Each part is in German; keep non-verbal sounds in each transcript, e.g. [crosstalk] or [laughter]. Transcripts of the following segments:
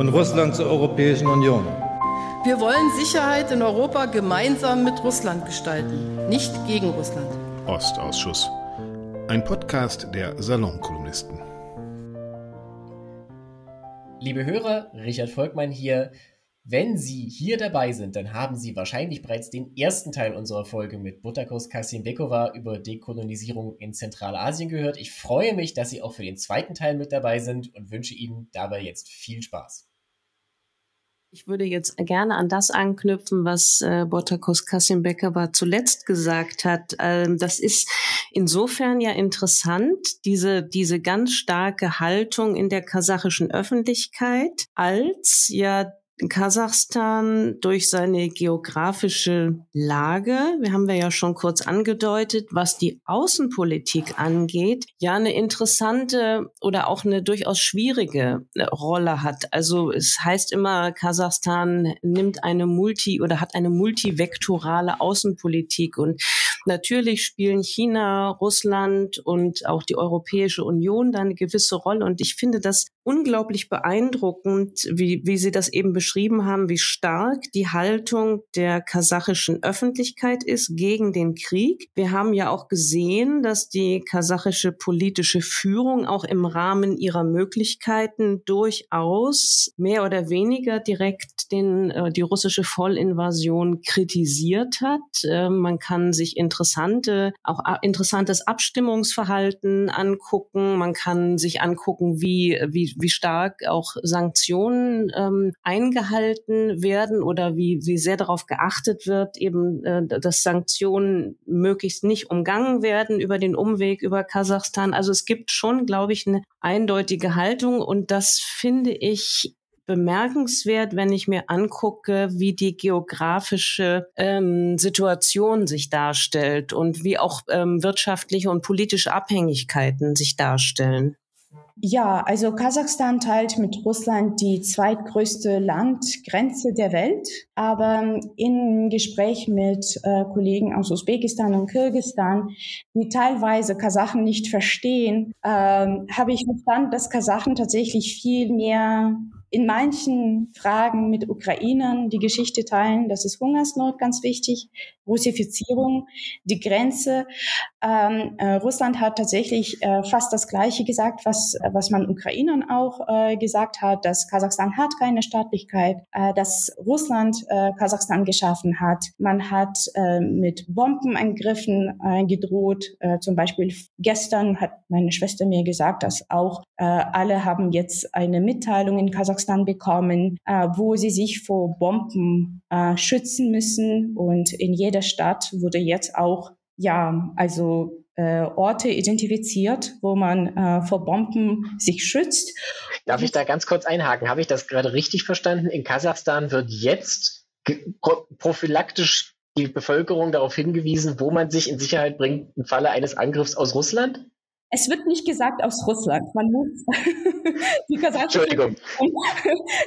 und Russland zur Europäischen Union. Wir wollen Sicherheit in Europa gemeinsam mit Russland gestalten, nicht gegen Russland. Ostausschuss. Ein Podcast der Salonkolumnisten. Liebe Hörer, Richard Volkmann hier. Wenn Sie hier dabei sind, dann haben Sie wahrscheinlich bereits den ersten Teil unserer Folge mit Butakos Kassimbekova über Dekolonisierung in Zentralasien gehört. Ich freue mich, dass Sie auch für den zweiten Teil mit dabei sind und wünsche Ihnen dabei jetzt viel Spaß. Ich würde jetzt gerne an das anknüpfen, was äh, Botakos Kassimbekova zuletzt gesagt hat. Ähm, das ist insofern ja interessant, diese, diese ganz starke Haltung in der kasachischen Öffentlichkeit, als ja Kasachstan durch seine geografische Lage, wir haben wir ja schon kurz angedeutet, was die Außenpolitik angeht, ja eine interessante oder auch eine durchaus schwierige äh, Rolle hat. Also es heißt immer, Kasachstan nimmt eine multi oder hat eine multivektorale Außenpolitik. Und natürlich spielen China, Russland und auch die Europäische Union da eine gewisse Rolle. Und ich finde das unglaublich beeindruckend, wie, wie Sie das eben beschrieben haben, wie stark die Haltung der kasachischen Öffentlichkeit ist gegen den Krieg. Wir haben ja auch gesehen, dass die kasachische politische Führung auch im Rahmen ihrer Möglichkeiten durchaus mehr oder weniger direkt den, äh, die russische Vollinvasion kritisiert hat. Äh, man kann sich interessante, auch äh, interessantes Abstimmungsverhalten angucken. Man kann sich angucken, wie, wie wie, stark auch Sanktionen ähm, eingehalten werden oder wie, wie sehr darauf geachtet wird, eben, äh, dass Sanktionen möglichst nicht umgangen werden über den Umweg über Kasachstan. Also es gibt schon, glaube ich, eine eindeutige Haltung und das finde ich bemerkenswert, wenn ich mir angucke, wie die geografische ähm, Situation sich darstellt und wie auch ähm, wirtschaftliche und politische Abhängigkeiten sich darstellen. Ja, also Kasachstan teilt mit Russland die zweitgrößte Landgrenze der Welt. Aber im Gespräch mit äh, Kollegen aus Usbekistan und Kirgistan, die teilweise Kasachen nicht verstehen, äh, habe ich verstanden, dass Kasachen tatsächlich viel mehr in manchen Fragen mit Ukrainern die Geschichte teilen. Das ist Hungersnot ganz wichtig, Russifizierung, die Grenze. Ähm, äh, Russland hat tatsächlich äh, fast das Gleiche gesagt, was, was man Ukrainern auch äh, gesagt hat, dass Kasachstan hat keine Staatlichkeit, äh, dass Russland äh, Kasachstan geschaffen hat. Man hat äh, mit Bombenangriffen gedroht. zum Beispiel gestern hat meine Schwester mir gesagt, dass auch alle haben jetzt eine Mitteilung in Kasachstan Kasachstan bekommen, äh, wo sie sich vor Bomben äh, schützen müssen. Und in jeder Stadt wurde jetzt auch, ja, also äh, Orte identifiziert, wo man äh, vor Bomben sich schützt. Darf ich da ganz kurz einhaken? Habe ich das gerade richtig verstanden? In Kasachstan wird jetzt prophylaktisch die Bevölkerung darauf hingewiesen, wo man sich in Sicherheit bringt im Falle eines Angriffs aus Russland? Es wird nicht gesagt aus Russland. Man muss [laughs] die kasachische [laughs]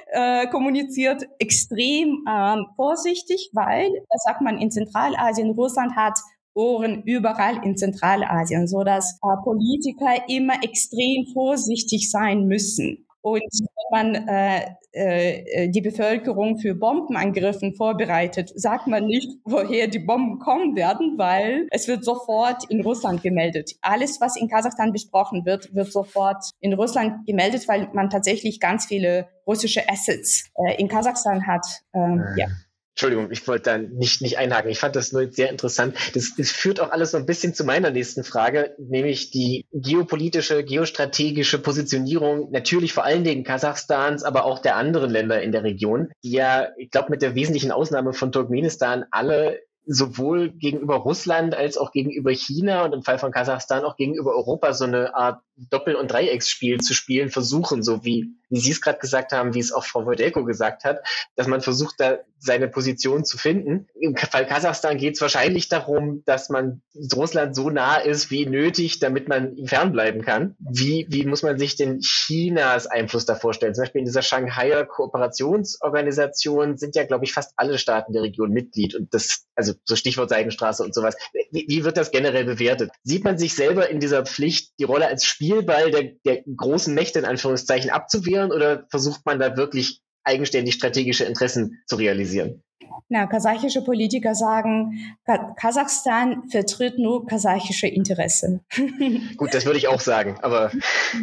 äh, kommuniziert extrem ähm, vorsichtig, weil, das sagt man in Zentralasien, Russland hat Ohren überall in Zentralasien, so dass äh, Politiker immer extrem vorsichtig sein müssen. Und wenn man äh, äh, die Bevölkerung für Bombenangriffen vorbereitet, sagt man nicht, woher die Bomben kommen werden, weil es wird sofort in Russland gemeldet. Alles, was in Kasachstan besprochen wird, wird sofort in Russland gemeldet, weil man tatsächlich ganz viele russische Assets äh, in Kasachstan hat. Ähm, ja. Entschuldigung, ich wollte da nicht, nicht einhaken. Ich fand das nur sehr interessant. Das, das führt auch alles so ein bisschen zu meiner nächsten Frage, nämlich die geopolitische, geostrategische Positionierung natürlich vor allen Dingen Kasachstans, aber auch der anderen Länder in der Region, die ja, ich glaube, mit der wesentlichen Ausnahme von Turkmenistan alle sowohl gegenüber Russland als auch gegenüber China und im Fall von Kasachstan auch gegenüber Europa so eine Art Doppel- und Dreiecksspiel zu spielen versuchen, so wie, wie Sie es gerade gesagt haben, wie es auch Frau Wodelko gesagt hat, dass man versucht, da seine Position zu finden. Im Fall Kasachstan geht es wahrscheinlich darum, dass man Russland so nah ist wie nötig, damit man ihm fernbleiben kann. Wie, wie muss man sich denn Chinas Einfluss da vorstellen? Zum Beispiel in dieser Shanghaier Kooperationsorganisation sind ja, glaube ich, fast alle Staaten der Region Mitglied. Und das, also so Stichwort Seidenstraße und sowas. Wie, wie wird das generell bewertet? Sieht man sich selber in dieser Pflicht, die Rolle als Spielball der, der großen Mächte in Anführungszeichen abzuwehren oder versucht man da wirklich eigenständig strategische Interessen zu realisieren? Na, kasachische Politiker sagen, Kasachstan vertritt nur kasachische Interessen. [laughs] Gut, das würde ich auch sagen, aber.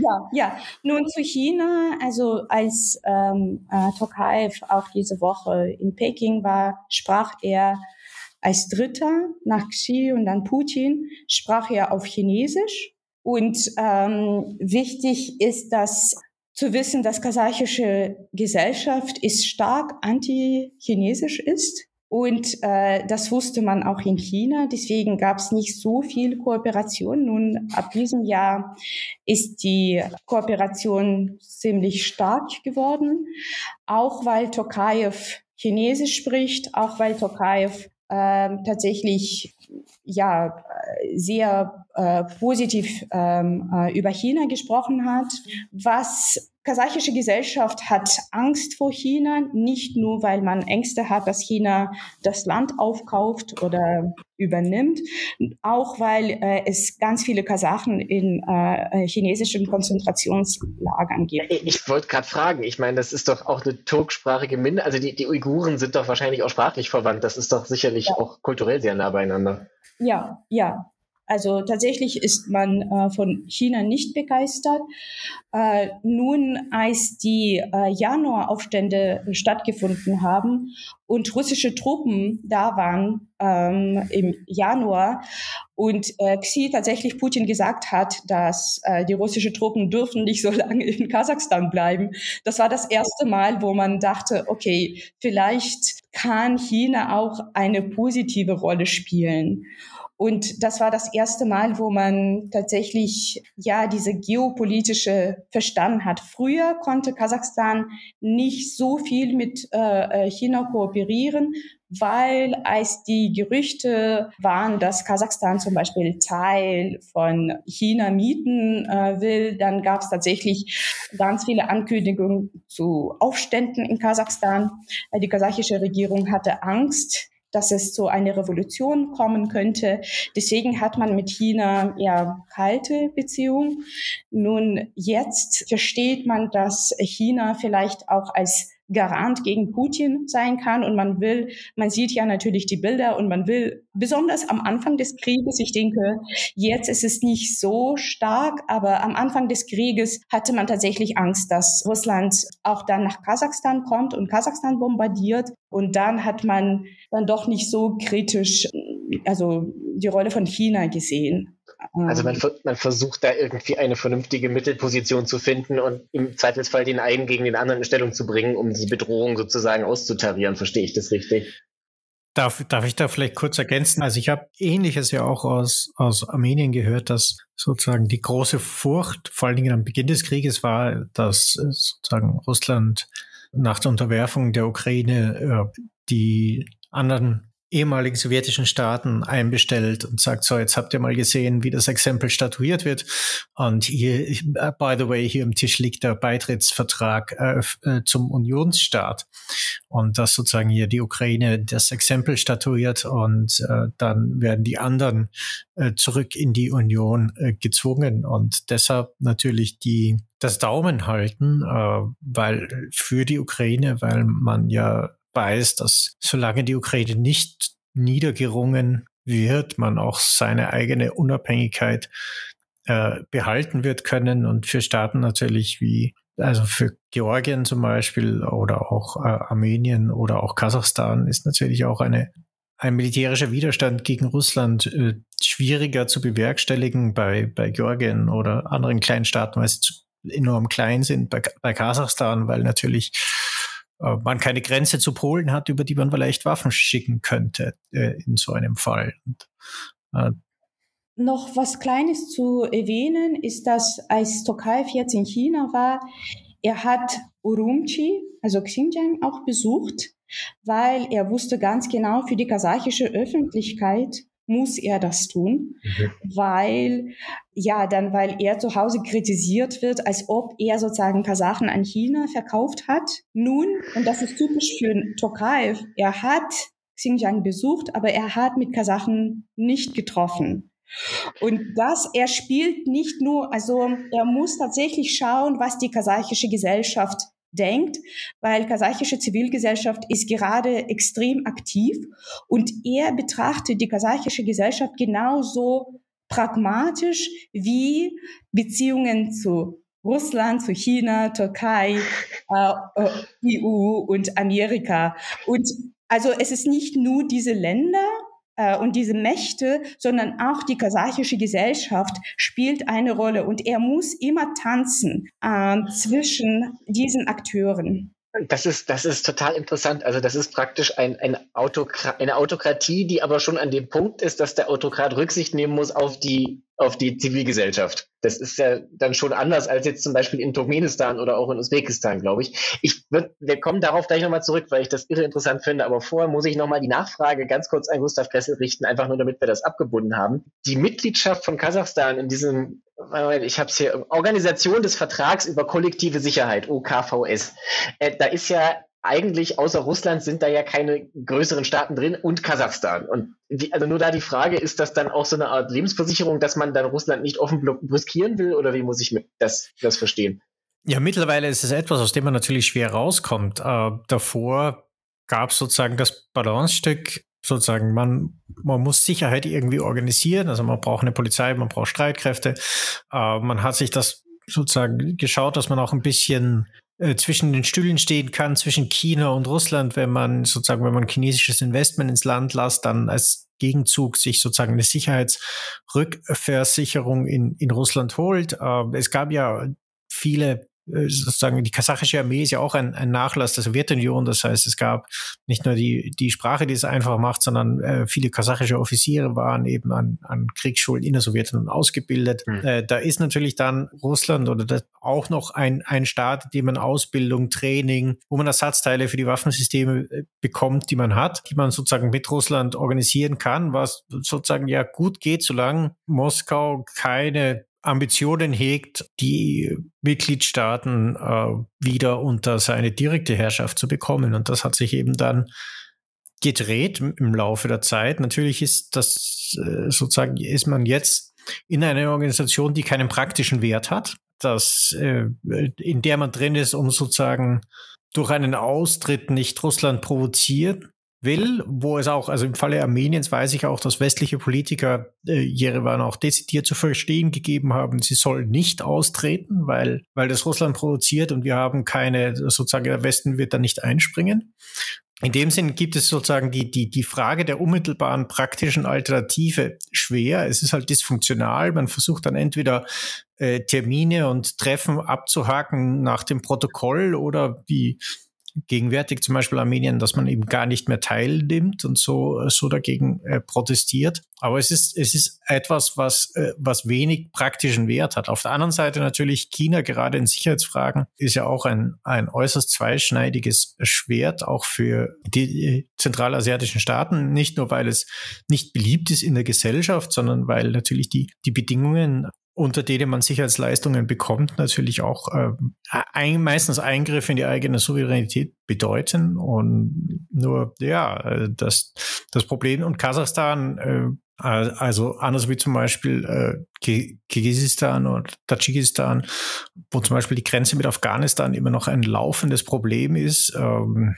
Ja, ja. Nun zu China. Also als ähm, äh, Tokayev auch diese Woche in Peking war, sprach er als Dritter nach Xi und dann Putin, sprach er auf Chinesisch. Und ähm, wichtig ist, dass zu wissen, dass kasachische Gesellschaft ist stark anti-chinesisch ist. Und äh, das wusste man auch in China. Deswegen gab es nicht so viel Kooperation. Nun, ab diesem Jahr ist die Kooperation ziemlich stark geworden, auch weil Tokayev Chinesisch spricht, auch weil Tokayev äh, tatsächlich ja sehr äh, positiv ähm, äh, über China gesprochen hat, was kasachische Gesellschaft hat Angst vor China, nicht nur, weil man Ängste hat, dass China das Land aufkauft oder übernimmt, auch weil äh, es ganz viele Kasachen in äh, chinesischen Konzentrationslagern gibt. Ich, ich wollte gerade fragen, ich meine, das ist doch auch eine turksprachige Minderheit, also die, die Uiguren sind doch wahrscheinlich auch sprachlich verwandt, das ist doch sicherlich ja. auch kulturell sehr nah beieinander. Ja, ja, also tatsächlich ist man äh, von China nicht begeistert. Äh, nun, als die äh, Januaraufstände stattgefunden haben und russische Truppen da waren ähm, im Januar und äh, Xi tatsächlich Putin gesagt hat, dass äh, die russischen Truppen dürfen nicht so [laughs] lange in Kasachstan bleiben. Das war das erste Mal, wo man dachte, okay, vielleicht kann China auch eine positive Rolle spielen. Und das war das erste Mal, wo man tatsächlich ja diese geopolitische verstanden hat. Früher konnte Kasachstan nicht so viel mit äh, äh, China kooperieren, weil als die Gerüchte waren, dass Kasachstan zum Beispiel Teil von China mieten äh, will, dann gab es tatsächlich ganz viele Ankündigungen zu Aufständen in Kasachstan. Die kasachische Regierung hatte Angst, dass es zu einer Revolution kommen könnte. Deswegen hat man mit China eher kalte Beziehungen. Nun, jetzt versteht man, dass China vielleicht auch als Garant gegen Putin sein kann. Und man will, man sieht ja natürlich die Bilder und man will, besonders am Anfang des Krieges, ich denke, jetzt ist es nicht so stark, aber am Anfang des Krieges hatte man tatsächlich Angst, dass Russland auch dann nach Kasachstan kommt und Kasachstan bombardiert. Und dann hat man dann doch nicht so kritisch, also die Rolle von China gesehen. Also man, ähm. man, versucht da irgendwie eine vernünftige Mittelposition zu finden und im Zweifelsfall den einen gegen den anderen in Stellung zu bringen, um die Bedrohung sozusagen auszutarieren. Verstehe ich das richtig? Darf, darf ich da vielleicht kurz ergänzen? Also ich habe Ähnliches ja auch aus, aus Armenien gehört, dass sozusagen die große Furcht, vor allen Dingen am Beginn des Krieges war, dass sozusagen Russland nach der Unterwerfung der Ukraine äh, die anderen ehemaligen sowjetischen Staaten einbestellt und sagt, so, jetzt habt ihr mal gesehen, wie das Exempel statuiert wird. Und hier, by the way, hier im Tisch liegt der Beitrittsvertrag äh, äh, zum Unionsstaat. Und dass sozusagen hier die Ukraine das Exempel statuiert und äh, dann werden die anderen äh, zurück in die Union äh, gezwungen. Und deshalb natürlich die das Daumen halten, äh, weil für die Ukraine, weil man ja weiß, dass solange die Ukraine nicht niedergerungen wird, man auch seine eigene Unabhängigkeit äh, behalten wird können und für Staaten natürlich wie also für Georgien zum Beispiel oder auch äh, Armenien oder auch Kasachstan ist natürlich auch eine ein militärischer Widerstand gegen Russland äh, schwieriger zu bewerkstelligen bei, bei Georgien oder anderen kleinen Staaten, weil sie enorm klein sind, bei, bei Kasachstan, weil natürlich man keine Grenze zu Polen hat, über die man vielleicht Waffen schicken könnte äh, in so einem Fall. Und, äh, noch was Kleines zu erwähnen ist, dass als Tokayev jetzt in China war, er hat Urumqi, also Xinjiang, auch besucht, weil er wusste ganz genau, für die kasachische Öffentlichkeit muss er das tun, mhm. weil, ja, dann, weil er zu Hause kritisiert wird, als ob er sozusagen Kasachen an China verkauft hat. Nun, und das ist typisch für Tokayev, er hat Xinjiang besucht, aber er hat mit Kasachen nicht getroffen. Und das, er spielt nicht nur, also er muss tatsächlich schauen, was die kasachische Gesellschaft denkt, weil kasachische Zivilgesellschaft ist gerade extrem aktiv und er betrachtet die kasachische Gesellschaft genauso pragmatisch wie Beziehungen zu Russland, zu China, Türkei, äh, äh EU und Amerika. Und also es ist nicht nur diese Länder, äh, und diese Mächte, sondern auch die kasachische Gesellschaft spielt eine Rolle und er muss immer tanzen äh, zwischen diesen Akteuren. Das ist, das ist total interessant. Also das ist praktisch ein, ein Autokra eine Autokratie, die aber schon an dem Punkt ist, dass der Autokrat Rücksicht nehmen muss auf die, auf die Zivilgesellschaft. Das ist ja dann schon anders als jetzt zum Beispiel in Turkmenistan oder auch in Usbekistan, glaube ich. Ich würd, wir kommen darauf gleich nochmal zurück, weil ich das irre interessant finde. Aber vorher muss ich nochmal die Nachfrage ganz kurz an Gustav Kessel richten, einfach nur damit wir das abgebunden haben. Die Mitgliedschaft von Kasachstan in diesem ich habe es hier, Organisation des Vertrags über kollektive Sicherheit, OKVS. Äh, da ist ja eigentlich außer Russland sind da ja keine größeren Staaten drin und Kasachstan. Und wie, also nur da die Frage, ist das dann auch so eine Art Lebensversicherung, dass man dann Russland nicht offen riskieren will oder wie muss ich das, das verstehen? Ja, mittlerweile ist es etwas, aus dem man natürlich schwer rauskommt. Äh, davor gab es sozusagen das Balancestück sozusagen, man, man muss Sicherheit irgendwie organisieren. Also man braucht eine Polizei, man braucht Streitkräfte. Äh, man hat sich das sozusagen geschaut, dass man auch ein bisschen äh, zwischen den Stühlen stehen kann, zwischen China und Russland, wenn man sozusagen, wenn man chinesisches Investment ins Land lässt, dann als Gegenzug sich sozusagen eine Sicherheitsrückversicherung in, in Russland holt. Äh, es gab ja viele sozusagen die kasachische Armee ist ja auch ein, ein Nachlass der Sowjetunion. Das heißt, es gab nicht nur die, die Sprache, die es einfach macht, sondern äh, viele kasachische Offiziere waren eben an, an Kriegsschulen in der Sowjetunion ausgebildet. Mhm. Äh, da ist natürlich dann Russland oder das auch noch ein, ein Staat, in dem man Ausbildung, Training, wo man Ersatzteile für die Waffensysteme äh, bekommt, die man hat, die man sozusagen mit Russland organisieren kann, was sozusagen ja gut geht, solange Moskau keine Ambitionen hegt, die Mitgliedstaaten äh, wieder unter seine direkte Herrschaft zu bekommen. Und das hat sich eben dann gedreht im Laufe der Zeit. Natürlich ist das äh, sozusagen, ist man jetzt in einer Organisation, die keinen praktischen Wert hat, dass, äh, in der man drin ist, um sozusagen durch einen Austritt nicht Russland provozieren will, wo es auch, also im Falle Armeniens weiß ich auch, dass westliche Politiker äh, Jerewan auch dezidiert zu verstehen gegeben haben, sie soll nicht austreten, weil, weil das Russland provoziert und wir haben keine, sozusagen der Westen wird da nicht einspringen. In dem Sinn gibt es sozusagen die, die, die Frage der unmittelbaren praktischen Alternative schwer. Es ist halt dysfunktional. Man versucht dann entweder äh, Termine und Treffen abzuhaken nach dem Protokoll oder wie gegenwärtig zum Beispiel Armenien, dass man eben gar nicht mehr teilnimmt und so, so dagegen äh, protestiert. Aber es ist, es ist etwas, was, äh, was wenig praktischen Wert hat. Auf der anderen Seite natürlich China, gerade in Sicherheitsfragen, ist ja auch ein, ein äußerst zweischneidiges Schwert, auch für die zentralasiatischen Staaten. Nicht nur, weil es nicht beliebt ist in der Gesellschaft, sondern weil natürlich die, die Bedingungen unter denen man Sicherheitsleistungen bekommt, natürlich auch äh, ein, meistens Eingriffe in die eigene Souveränität bedeuten. Und nur, ja, das, das Problem und Kasachstan, äh, also anders wie zum Beispiel äh, Kirgisistan und Tadschikistan, wo zum Beispiel die Grenze mit Afghanistan immer noch ein laufendes Problem ist, ähm,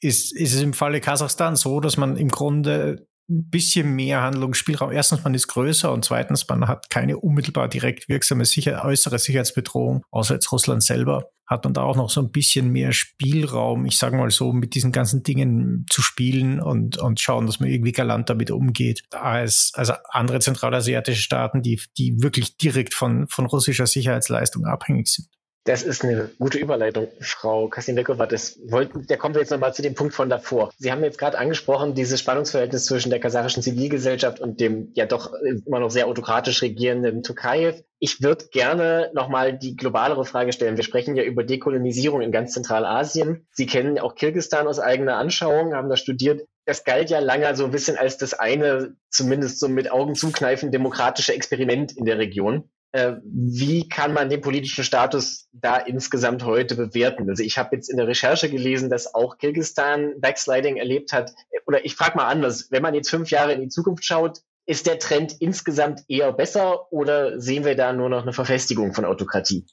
ist, ist es im Falle Kasachstan so, dass man im Grunde ein bisschen mehr Handlungsspielraum. Erstens, man ist größer und zweitens, man hat keine unmittelbar direkt wirksame Sicher äußere Sicherheitsbedrohung, außer jetzt Russland selber. Hat man da auch noch so ein bisschen mehr Spielraum, ich sage mal so, mit diesen ganzen Dingen zu spielen und, und schauen, dass man irgendwie galant damit umgeht, als, als andere zentralasiatische Staaten, die, die wirklich direkt von, von russischer Sicherheitsleistung abhängig sind. Das ist eine gute Überleitung, Frau wollten, da kommen wir jetzt nochmal zu dem Punkt von davor. Sie haben jetzt gerade angesprochen, dieses Spannungsverhältnis zwischen der kasachischen Zivilgesellschaft und dem ja doch immer noch sehr autokratisch regierenden Türkei. Ich würde gerne nochmal die globalere Frage stellen. Wir sprechen ja über Dekolonisierung in ganz Zentralasien. Sie kennen auch Kirgistan aus eigener Anschauung, haben das studiert. Das galt ja lange so ein bisschen als das eine, zumindest so mit Augen zukneifen, demokratische Experiment in der Region. Äh, wie kann man den politischen Status da insgesamt heute bewerten? Also ich habe jetzt in der Recherche gelesen, dass auch Kirgistan Backsliding erlebt hat. Oder ich frage mal anders, wenn man jetzt fünf Jahre in die Zukunft schaut, ist der Trend insgesamt eher besser oder sehen wir da nur noch eine Verfestigung von Autokratie?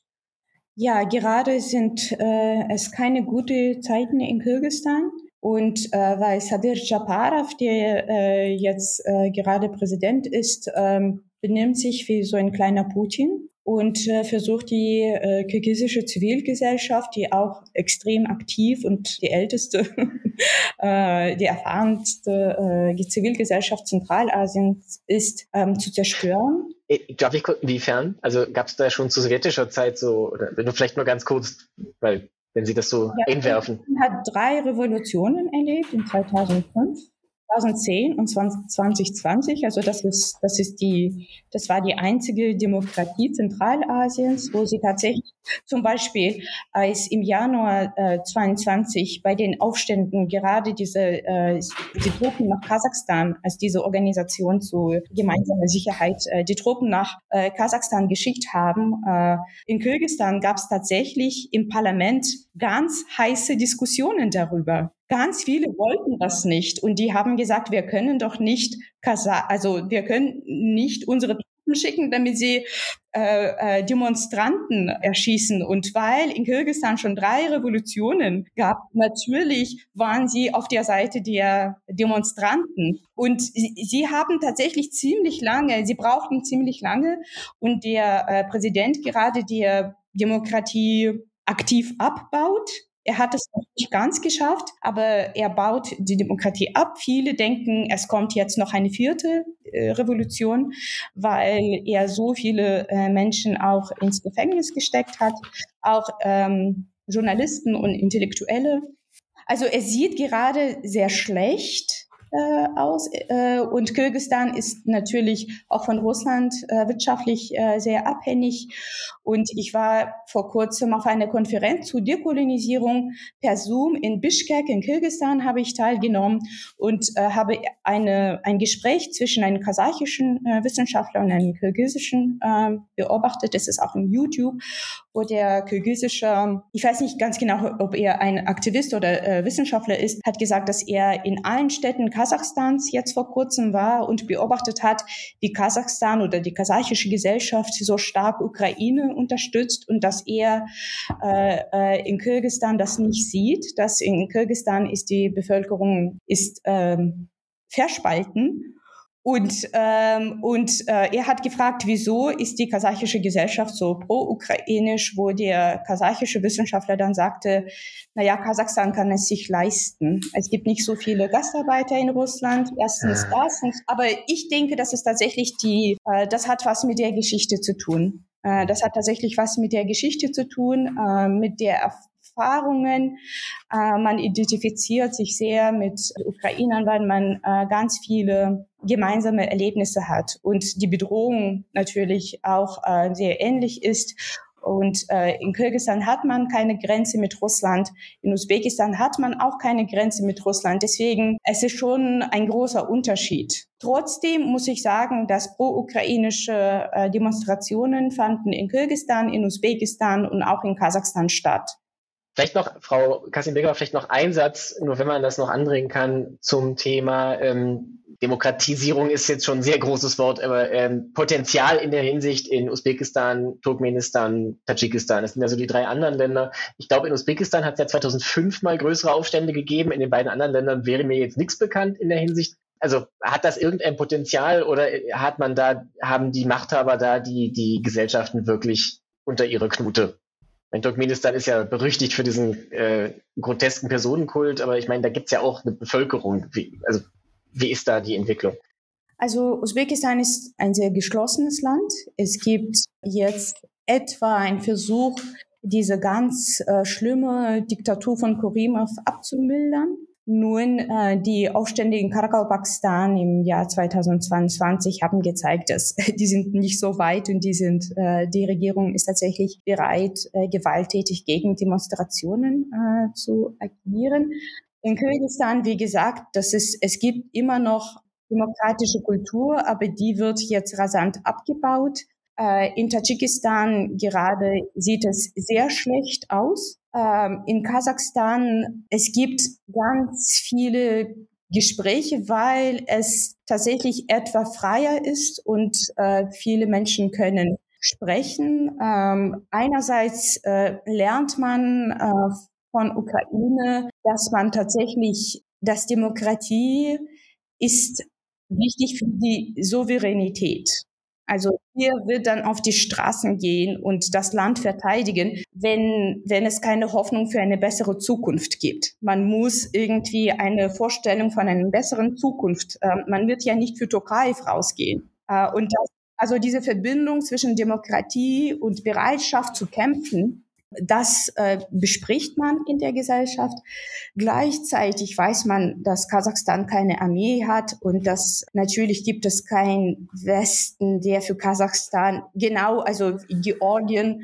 Ja, gerade sind äh, es keine guten Zeiten in Kirgistan. Und äh, weil Sadir Japarov, der äh, jetzt äh, gerade Präsident ist, ähm, benimmt sich wie so ein kleiner Putin und äh, versucht die äh, kirgisische Zivilgesellschaft, die auch extrem aktiv und die älteste, [laughs] äh, die erfahrenste äh, Zivilgesellschaft Zentralasiens ist, ähm, zu zerstören. Äh, darf ich inwiefern? Also gab es da schon zu sowjetischer Zeit so, oder vielleicht nur ganz kurz, weil wenn Sie das so ja, einwerfen. hat drei Revolutionen erlebt in 2005 2010 und 2020, also das ist, das ist die, das war die einzige Demokratie Zentralasiens, wo sie tatsächlich zum Beispiel als im Januar äh, 22 bei den Aufständen gerade diese äh, die Truppen nach Kasachstan, als diese Organisation zur gemeinsamen Sicherheit, äh, die Truppen nach äh, Kasachstan geschickt haben. Äh, in Kirgisistan gab es tatsächlich im Parlament ganz heiße Diskussionen darüber. Ganz viele wollten das nicht und die haben gesagt, wir können doch nicht, also wir können nicht unsere Truppen schicken, damit sie äh, äh, Demonstranten erschießen. Und weil in Kirgisistan schon drei Revolutionen gab, natürlich waren sie auf der Seite der Demonstranten. Und sie, sie haben tatsächlich ziemlich lange, sie brauchten ziemlich lange. Und der äh, Präsident gerade der Demokratie aktiv abbaut, er hat es noch nicht ganz geschafft, aber er baut die Demokratie ab. Viele denken, es kommt jetzt noch eine vierte äh, Revolution, weil er so viele äh, Menschen auch ins Gefängnis gesteckt hat, auch ähm, Journalisten und Intellektuelle. Also er sieht gerade sehr schlecht äh, aus. Äh, und Kirgisistan ist natürlich auch von Russland äh, wirtschaftlich äh, sehr abhängig. Und ich war vor kurzem auf einer Konferenz zur Dekolonisierung per Zoom in Bishkek in Kirgisistan habe ich teilgenommen und äh, habe eine, ein Gespräch zwischen einem kasachischen äh, Wissenschaftler und einem kirgisischen beobachtet. Das ist auch im YouTube, wo der kirgisische, ich weiß nicht ganz genau, ob er ein Aktivist oder äh, Wissenschaftler ist, hat gesagt, dass er in allen Städten Kasachstans jetzt vor kurzem war und beobachtet hat, wie Kasachstan oder die kasachische Gesellschaft so stark Ukraine unterstützt und dass er äh, äh, in Kirgisistan das nicht sieht, dass in Kirgisistan ist die Bevölkerung ist ähm, verspalten und, ähm, und äh, er hat gefragt, wieso ist die kasachische Gesellschaft so pro-ukrainisch, wo der kasachische Wissenschaftler dann sagte, naja, Kasachstan kann es sich leisten. Es gibt nicht so viele Gastarbeiter in Russland. Erstens das. Aber ich denke, das ist tatsächlich die, äh, das hat was mit der Geschichte zu tun. Äh, das hat tatsächlich was mit der Geschichte zu tun, äh, mit der Erfahrungen. Äh, man identifiziert sich sehr mit Ukrainern, weil man äh, ganz viele gemeinsame Erlebnisse hat und die Bedrohung natürlich auch äh, sehr ähnlich ist. Und äh, in Kirgisistan hat man keine Grenze mit Russland. In Usbekistan hat man auch keine Grenze mit Russland. Deswegen es ist schon ein großer Unterschied. Trotzdem muss ich sagen, dass pro-ukrainische äh, Demonstrationen fanden in Kirgisistan, in Usbekistan und auch in Kasachstan statt. Vielleicht noch, Frau Kassimbecker, vielleicht noch ein Satz, nur wenn man das noch anbringen kann, zum Thema ähm, Demokratisierung ist jetzt schon ein sehr großes Wort, aber ähm, Potenzial in der Hinsicht in Usbekistan, Turkmenistan, Tadschikistan, das sind ja so die drei anderen Länder. Ich glaube, in Usbekistan hat es ja 2005 mal größere Aufstände gegeben, in den beiden anderen Ländern wäre mir jetzt nichts bekannt in der Hinsicht. Also hat das irgendein Potenzial oder hat man da, haben die Machthaber da die, die Gesellschaften wirklich unter ihre Knute? Mein Turkmenistan ist ja berüchtigt für diesen äh, grotesken Personenkult, aber ich meine, da gibt es ja auch eine Bevölkerung. Wie, also wie ist da die Entwicklung? Also Usbekistan ist ein sehr geschlossenes Land. Es gibt jetzt etwa einen Versuch, diese ganz äh, schlimme Diktatur von Kurimov abzumildern. Nun, äh, die Aufstände in Pakistan im Jahr 2022 haben gezeigt, dass [laughs] die sind nicht so weit und die sind, äh, die Regierung ist tatsächlich bereit, äh, gewalttätig gegen Demonstrationen äh, zu agieren. In Kyrgyzstan, wie gesagt, das ist, es gibt immer noch demokratische Kultur, aber die wird jetzt rasant abgebaut. Äh, in Tadschikistan gerade sieht es sehr schlecht aus. Ähm, in Kasachstan, es gibt ganz viele Gespräche, weil es tatsächlich etwa freier ist und äh, viele Menschen können sprechen. Ähm, einerseits äh, lernt man von Ukraine, dass man tatsächlich, dass Demokratie ist wichtig für die Souveränität. Also hier wird dann auf die Straßen gehen und das Land verteidigen, wenn, wenn es keine Hoffnung für eine bessere Zukunft gibt. Man muss irgendwie eine Vorstellung von einer besseren Zukunft. Äh, man wird ja nicht für Türkei rausgehen. Äh, und das, also diese Verbindung zwischen Demokratie und Bereitschaft zu kämpfen, das äh, bespricht man in der Gesellschaft. Gleichzeitig weiß man, dass Kasachstan keine Armee hat und dass natürlich gibt es keinen Westen, der für Kasachstan genau, also Georgien,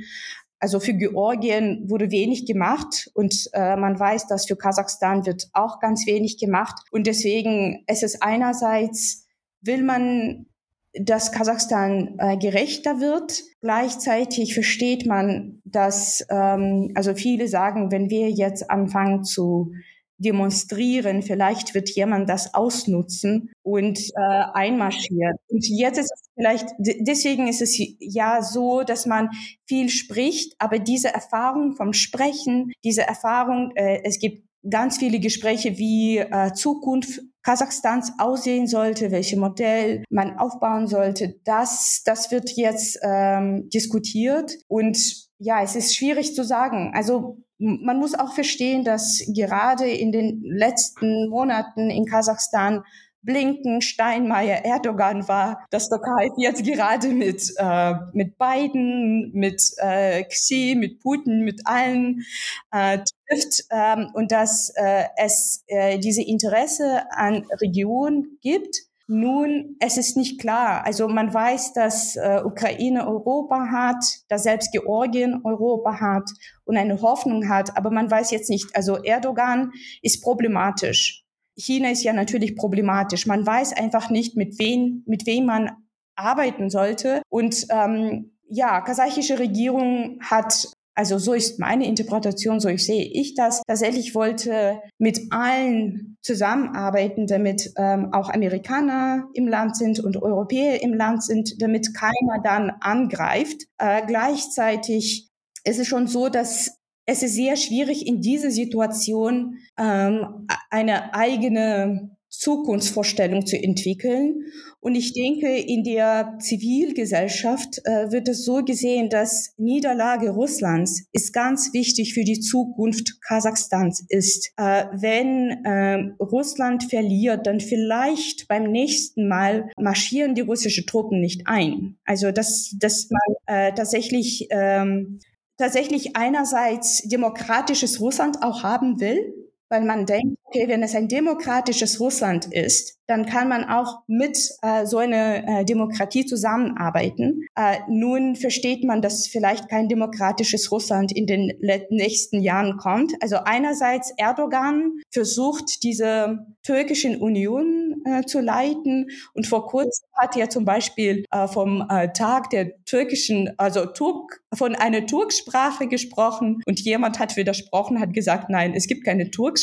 also für Georgien wurde wenig gemacht und äh, man weiß, dass für Kasachstan wird auch ganz wenig gemacht. Und deswegen es ist einerseits will man dass Kasachstan äh, gerechter wird. Gleichzeitig versteht man, dass, ähm, also viele sagen, wenn wir jetzt anfangen zu demonstrieren, vielleicht wird jemand das ausnutzen und äh, einmarschieren. Und jetzt ist es vielleicht, deswegen ist es ja so, dass man viel spricht, aber diese Erfahrung vom Sprechen, diese Erfahrung, äh, es gibt ganz viele Gespräche, wie äh, Zukunft Kasachstans aussehen sollte, welche Modell man aufbauen sollte. Das, das wird jetzt ähm, diskutiert und ja, es ist schwierig zu sagen. Also man muss auch verstehen, dass gerade in den letzten Monaten in Kasachstan Blinken, Steinmeier, Erdogan war, dass Türkei jetzt gerade mit, äh, mit Biden, mit äh, Xi, mit Putin, mit allen äh, trifft ähm, und dass äh, es äh, diese Interesse an Region gibt. Nun, es ist nicht klar. Also man weiß, dass äh, Ukraine Europa hat, dass selbst Georgien Europa hat und eine Hoffnung hat, aber man weiß jetzt nicht. Also Erdogan ist problematisch. China ist ja natürlich problematisch. Man weiß einfach nicht, mit wem, mit wem man arbeiten sollte. Und ähm, ja, kasachische Regierung hat also so ist meine Interpretation, so ich sehe ich das. Tatsächlich wollte mit allen zusammenarbeiten, damit ähm, auch Amerikaner im Land sind und Europäer im Land sind, damit keiner dann angreift. Äh, gleichzeitig ist es schon so, dass es ist sehr schwierig in dieser Situation ähm, eine eigene Zukunftsvorstellung zu entwickeln. Und ich denke, in der Zivilgesellschaft äh, wird es so gesehen, dass Niederlage Russlands ist ganz wichtig für die Zukunft Kasachstans ist. Äh, wenn äh, Russland verliert, dann vielleicht beim nächsten Mal marschieren die russischen Truppen nicht ein. Also dass, dass man äh, tatsächlich ähm, tatsächlich einerseits demokratisches Russland auch haben will, weil man denkt, okay, wenn es ein demokratisches Russland ist, dann kann man auch mit äh, so einer äh, Demokratie zusammenarbeiten. Äh, nun versteht man, dass vielleicht kein demokratisches Russland in den nächsten Jahren kommt. Also einerseits Erdogan versucht, diese türkischen Union äh, zu leiten und vor kurzem hat er zum Beispiel äh, vom äh, Tag der türkischen, also Turk, von einer Turksprache gesprochen und jemand hat widersprochen, hat gesagt, nein, es gibt keine Turksprache,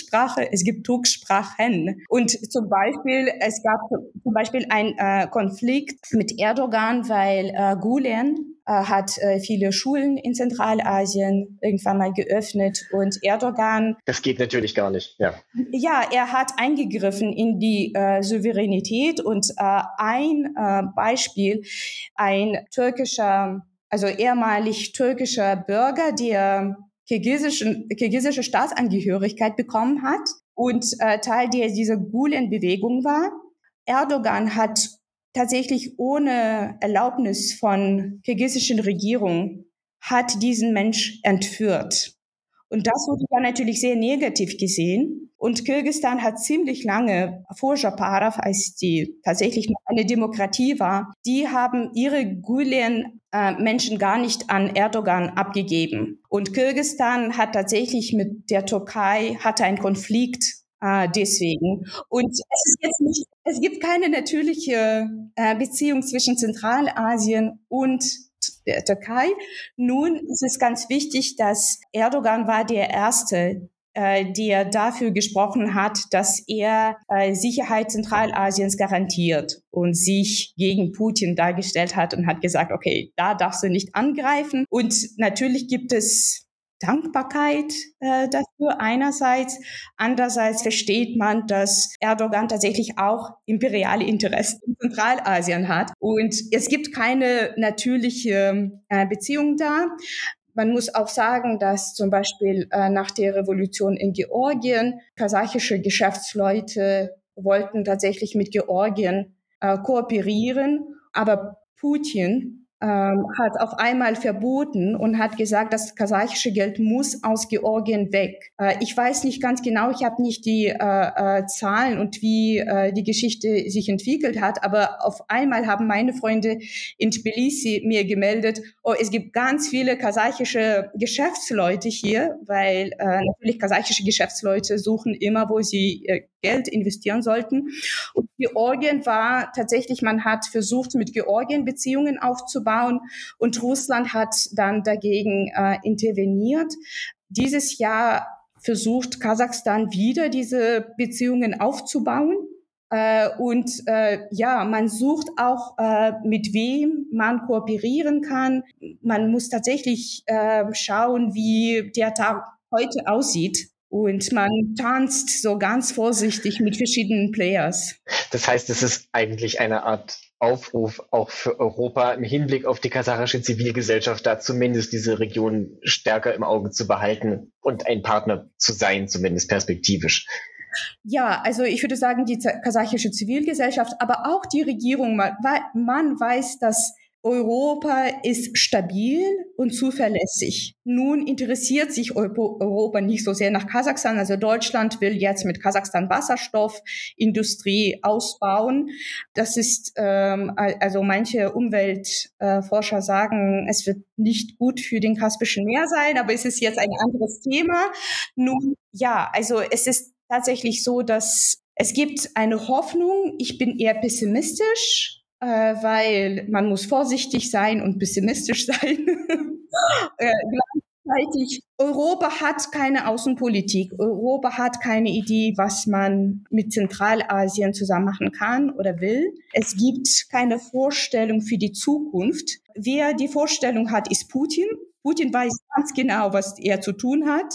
es gibt Turksprachen. Und zum Beispiel es gab zum Beispiel einen äh, Konflikt mit Erdogan, weil äh, Gulen äh, hat äh, viele Schulen in Zentralasien irgendwann mal geöffnet und Erdogan. Das geht natürlich gar nicht, ja. Ja, er hat eingegriffen in die äh, Souveränität und äh, ein Beispiel, ein türkischer, also ehemalig türkischer Bürger, der kirgisische Staatsangehörigkeit bekommen hat, und äh, Teil der dieser Gulen-Bewegung war. Erdogan hat tatsächlich ohne Erlaubnis von kirgisischen Regierung hat diesen Mensch entführt. Und das wurde ja natürlich sehr negativ gesehen. Und Kirgistan hat ziemlich lange vor Japarov, als die tatsächlich noch eine Demokratie war, die haben ihre Gulen äh, Menschen gar nicht an Erdogan abgegeben. Und Kirgistan hat tatsächlich mit der Türkei hatte einen Konflikt äh, deswegen. Und es ist jetzt nicht, es gibt keine natürliche äh, Beziehung zwischen Zentralasien und der Türkei. Nun ist es ganz wichtig, dass Erdogan war der Erste, äh, der dafür gesprochen hat, dass er äh, Sicherheit Zentralasiens garantiert und sich gegen Putin dargestellt hat und hat gesagt, okay, da darfst du nicht angreifen. Und natürlich gibt es Dankbarkeit äh, dafür einerseits. Andererseits versteht man, dass Erdogan tatsächlich auch imperiale Interessen in Zentralasien hat. Und es gibt keine natürliche äh, Beziehung da. Man muss auch sagen, dass zum Beispiel äh, nach der Revolution in Georgien kasachische Geschäftsleute wollten tatsächlich mit Georgien äh, kooperieren, aber Putin ähm, hat auf einmal verboten und hat gesagt, das kasachische Geld muss aus Georgien weg. Äh, ich weiß nicht ganz genau, ich habe nicht die äh, äh, Zahlen und wie äh, die Geschichte sich entwickelt hat, aber auf einmal haben meine Freunde in Tbilisi mir gemeldet, oh, es gibt ganz viele kasachische Geschäftsleute hier, weil äh, natürlich kasachische Geschäftsleute suchen immer, wo sie äh, Geld investieren sollten. Und Georgien war tatsächlich, man hat versucht, mit Georgien Beziehungen aufzubauen und Russland hat dann dagegen äh, interveniert. Dieses Jahr versucht Kasachstan wieder diese Beziehungen aufzubauen. Äh, und äh, ja, man sucht auch, äh, mit wem man kooperieren kann. Man muss tatsächlich äh, schauen, wie der Tag heute aussieht. Und man tanzt so ganz vorsichtig mit verschiedenen Players. Das heißt, es ist eigentlich eine Art Aufruf auch für Europa im Hinblick auf die kasachische Zivilgesellschaft, da zumindest diese Region stärker im Auge zu behalten und ein Partner zu sein, zumindest perspektivisch. Ja, also ich würde sagen, die kasachische Zivilgesellschaft, aber auch die Regierung, man, man weiß, dass Europa ist stabil und zuverlässig. Nun interessiert sich Europa nicht so sehr nach Kasachstan. Also Deutschland will jetzt mit Kasachstan Wasserstoffindustrie ausbauen. Das ist, ähm, also manche Umweltforscher sagen, es wird nicht gut für den Kaspischen Meer sein, aber es ist jetzt ein anderes Thema. Nun, ja, also es ist tatsächlich so, dass es gibt eine Hoffnung. Ich bin eher pessimistisch äh, weil man muss vorsichtig sein und pessimistisch [laughs] sein. äh, Europa hat keine Außenpolitik. Europa hat keine Idee, was man mit Zentralasien zusammen machen kann oder will. Es gibt keine Vorstellung für die Zukunft. Wer die Vorstellung hat, ist Putin. Putin weiß ganz genau, was er zu tun hat.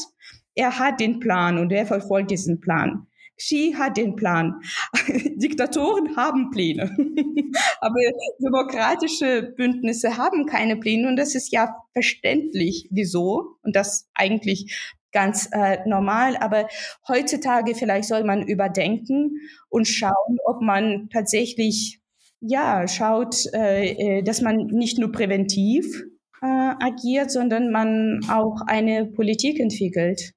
Er hat den Plan und er verfolgt diesen Plan. Xi hat den Plan. [laughs] Diktatoren haben Pläne. [laughs] Aber demokratische Bündnisse haben keine Pläne und das ist ja verständlich, wieso. Und das eigentlich ganz äh, normal. Aber heutzutage vielleicht soll man überdenken und schauen, ob man tatsächlich ja schaut, äh, äh dass man nicht nur präventiv äh, agiert, sondern man auch eine Politik entwickelt.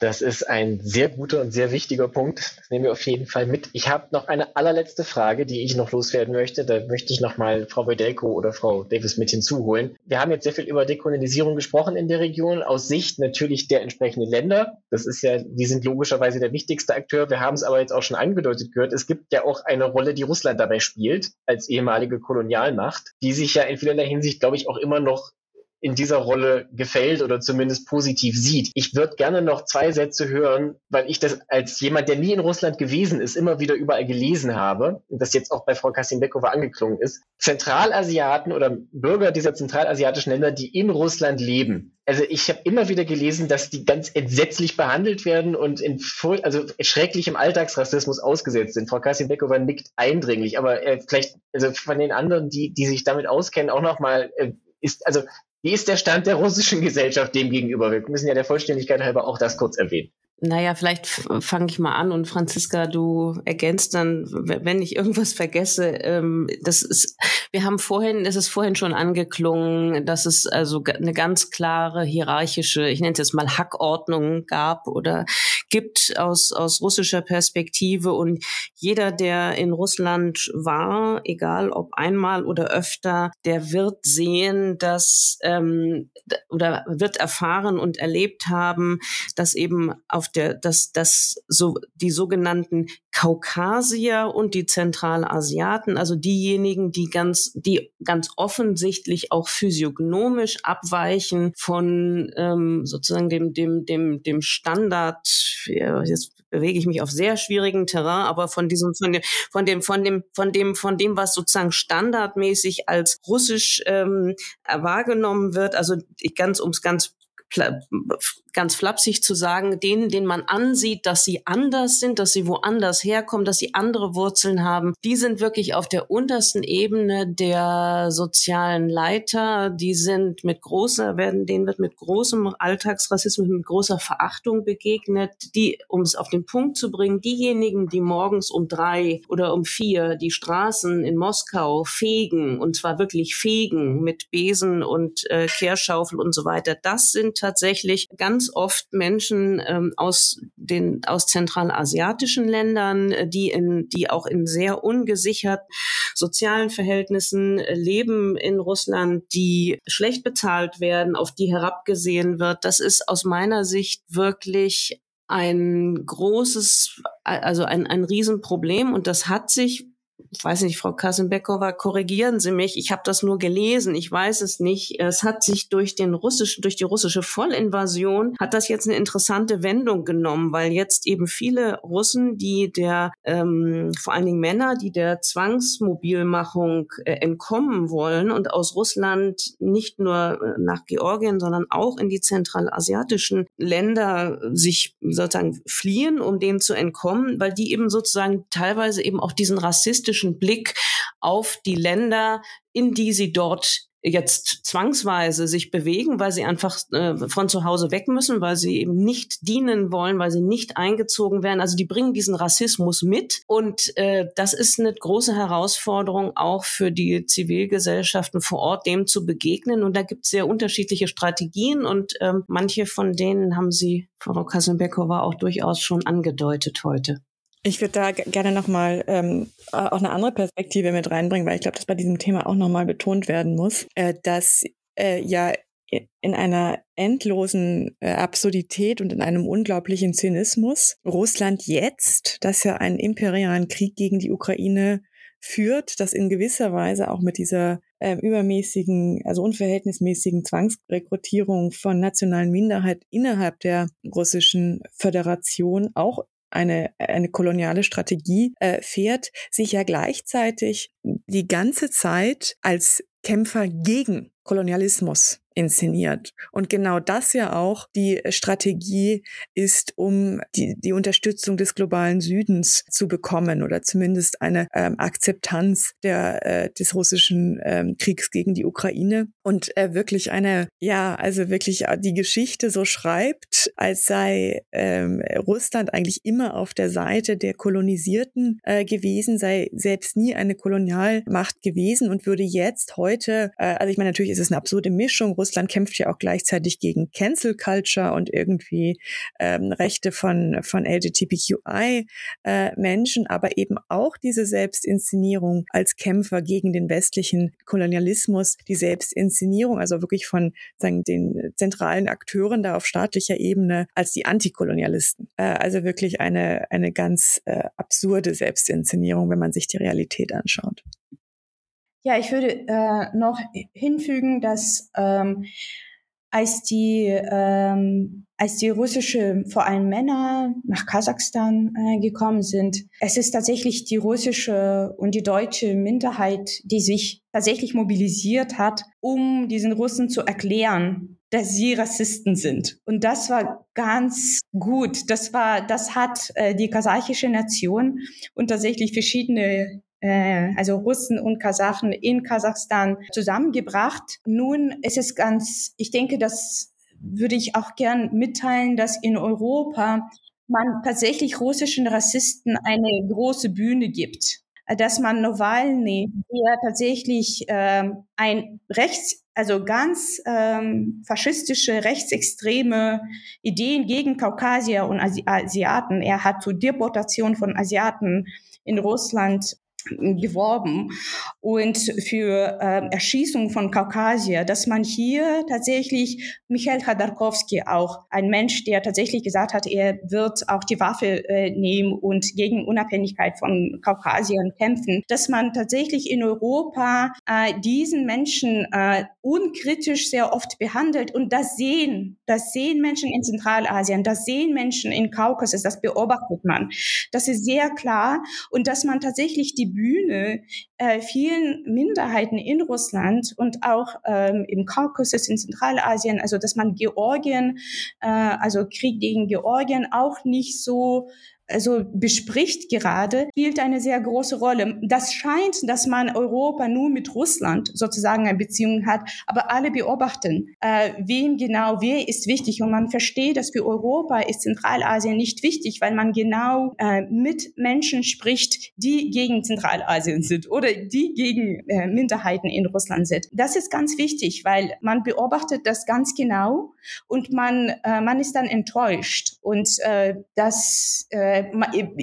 Das ist ein sehr guter und sehr wichtiger Punkt. Das nehmen wir auf jeden Fall mit. Ich habe noch eine allerletzte Frage, die ich noch loswerden möchte. Da möchte ich noch mal Frau Beudelko oder Frau Davis mit hinzuholen. Wir haben jetzt sehr viel über Dekolonisierung gesprochen in der Region, aus Sicht natürlich der entsprechenden Länder. Das ist ja, die sind logischerweise der wichtigste Akteur. Wir haben es aber jetzt auch schon angedeutet gehört. Es gibt ja auch eine Rolle, die Russland dabei spielt, als ehemalige Kolonialmacht, die sich ja in vielerlei Hinsicht, glaube ich, auch immer noch in dieser Rolle gefällt oder zumindest positiv sieht. Ich würde gerne noch zwei Sätze hören, weil ich das als jemand, der nie in Russland gewesen ist, immer wieder überall gelesen habe und das jetzt auch bei Frau Kassimbekova angeklungen ist. Zentralasiaten oder Bürger dieser zentralasiatischen Länder, die in Russland leben. Also ich habe immer wieder gelesen, dass die ganz entsetzlich behandelt werden und in also schrecklichem Alltagsrassismus ausgesetzt sind. Frau Kassimbekova nickt eindringlich, aber äh, vielleicht also von den anderen, die die sich damit auskennen, auch noch mal äh, ist also wie ist der Stand der russischen Gesellschaft dem gegenüber? Wir müssen ja der Vollständigkeit halber auch das kurz erwähnen. Naja, vielleicht fange ich mal an und Franziska, du ergänzt dann, wenn ich irgendwas vergesse. Ähm, das ist, wir haben vorhin, es ist vorhin schon angeklungen, dass es also eine ganz klare hierarchische, ich nenne es jetzt mal Hackordnung gab oder gibt aus, aus russischer Perspektive. Und jeder, der in Russland war, egal ob einmal oder öfter, der wird sehen, dass ähm, oder wird erfahren und erlebt haben, dass eben auf der, dass, dass so die sogenannten Kaukasier und die Zentralasiaten, also diejenigen, die ganz, die ganz offensichtlich auch physiognomisch abweichen von ähm, sozusagen dem, dem, dem, dem Standard, jetzt bewege ich mich auf sehr schwierigen Terrain, aber von diesem, von dem, von dem, von dem, von dem, von dem, was sozusagen standardmäßig als russisch ähm, wahrgenommen wird, also ganz ums ganz ganz flapsig zu sagen, denen, denen man ansieht, dass sie anders sind, dass sie woanders herkommen, dass sie andere Wurzeln haben, die sind wirklich auf der untersten Ebene der sozialen Leiter. Die sind mit großer, werden, denen wird mit großem Alltagsrassismus, mit großer Verachtung begegnet. Die, um es auf den Punkt zu bringen, diejenigen, die morgens um drei oder um vier die Straßen in Moskau fegen, und zwar wirklich fegen mit Besen und äh, Kehrschaufel und so weiter, das sind tatsächlich ganz oft Menschen ähm, aus den aus zentralasiatischen Ländern, äh, die in die auch in sehr ungesichert sozialen Verhältnissen äh, leben in Russland, die schlecht bezahlt werden, auf die herabgesehen wird. Das ist aus meiner Sicht wirklich ein großes, also ein, ein Riesenproblem und das hat sich ich weiß nicht, Frau Kassenbeckova, korrigieren Sie mich. Ich habe das nur gelesen. Ich weiß es nicht. Es hat sich durch den russischen, durch die russische Vollinvasion hat das jetzt eine interessante Wendung genommen, weil jetzt eben viele Russen, die der, ähm, vor allen Dingen Männer, die der Zwangsmobilmachung äh, entkommen wollen und aus Russland nicht nur äh, nach Georgien, sondern auch in die zentralasiatischen Länder sich sozusagen fliehen, um denen zu entkommen, weil die eben sozusagen teilweise eben auch diesen rassistischen kritischen Blick auf die Länder, in die sie dort jetzt zwangsweise sich bewegen, weil sie einfach äh, von zu Hause weg müssen, weil sie eben nicht dienen wollen, weil sie nicht eingezogen werden. Also die bringen diesen Rassismus mit und äh, das ist eine große Herausforderung auch für die Zivilgesellschaften vor Ort, dem zu begegnen. Und da gibt es sehr unterschiedliche Strategien und ähm, manche von denen haben Sie, Frau Kassenbecker, auch durchaus schon angedeutet heute. Ich würde da gerne nochmal ähm, auch eine andere Perspektive mit reinbringen, weil ich glaube, dass bei diesem Thema auch nochmal betont werden muss, äh, dass äh, ja in einer endlosen äh, Absurdität und in einem unglaublichen Zynismus Russland jetzt, das ja einen imperialen Krieg gegen die Ukraine führt, das in gewisser Weise auch mit dieser äh, übermäßigen, also unverhältnismäßigen Zwangsrekrutierung von nationalen Minderheit innerhalb der russischen Föderation auch eine, eine koloniale Strategie äh, fährt, sich ja gleichzeitig die ganze Zeit als Kämpfer gegen Kolonialismus inszeniert. Und genau das ja auch die Strategie ist, um die, die Unterstützung des globalen Südens zu bekommen oder zumindest eine ähm, Akzeptanz der, äh, des russischen ähm, Kriegs gegen die Ukraine und äh, wirklich eine, ja, also wirklich die Geschichte so schreibt, als sei ähm, Russland eigentlich immer auf der Seite der Kolonisierten äh, gewesen, sei selbst nie eine Kolonialmacht gewesen und würde jetzt heute, äh, also ich meine, natürlich ist es eine absurde Mischung, Russland kämpft ja auch gleichzeitig gegen Cancel Culture und irgendwie ähm, Rechte von, von LGBTQI-Menschen, äh, aber eben auch diese Selbstinszenierung als Kämpfer gegen den westlichen Kolonialismus, die Selbstinszenierung, also wirklich von sagen, den zentralen Akteuren da auf staatlicher Ebene als die Antikolonialisten. Äh, also wirklich eine, eine ganz äh, absurde Selbstinszenierung, wenn man sich die Realität anschaut. Ja, ich würde äh, noch hinfügen, dass ähm, als die ähm, als die russische, vor allem Männer nach Kasachstan äh, gekommen sind, es ist tatsächlich die russische und die deutsche Minderheit, die sich tatsächlich mobilisiert hat, um diesen Russen zu erklären, dass sie Rassisten sind. Und das war ganz gut. Das war, das hat äh, die kasachische Nation und tatsächlich verschiedene also Russen und Kasachen in Kasachstan zusammengebracht. Nun ist es ganz, ich denke, dass würde ich auch gern mitteilen, dass in Europa man tatsächlich russischen Rassisten eine große Bühne gibt dass man Nawalny, der tatsächlich ähm, ein rechts, also ganz ähm, faschistische, rechtsextreme Ideen gegen Kaukasier und Asi Asiaten, er hat zur Deportation von Asiaten in Russland geworben und für äh, Erschießung von Kaukasier, dass man hier tatsächlich Michael Khodorkovsky auch ein Mensch, der tatsächlich gesagt hat, er wird auch die Waffe äh, nehmen und gegen Unabhängigkeit von Kaukasiern kämpfen, dass man tatsächlich in Europa äh, diesen Menschen äh, unkritisch sehr oft behandelt und das sehen, das sehen Menschen in Zentralasien, das sehen Menschen in Kaukasus, das beobachtet man. Das ist sehr klar und dass man tatsächlich die Bühne äh, vielen Minderheiten in Russland und auch ähm, im Kaukasus in Zentralasien, also dass man Georgien, äh, also Krieg gegen Georgien auch nicht so also bespricht gerade, spielt eine sehr große Rolle. Das scheint, dass man Europa nur mit Russland sozusagen eine Beziehung hat, aber alle beobachten, äh, wem genau, wer ist wichtig und man versteht, dass für Europa ist Zentralasien nicht wichtig, weil man genau äh, mit Menschen spricht, die gegen Zentralasien sind oder die gegen äh, Minderheiten in Russland sind. Das ist ganz wichtig, weil man beobachtet das ganz genau und man, äh, man ist dann enttäuscht und äh, das äh,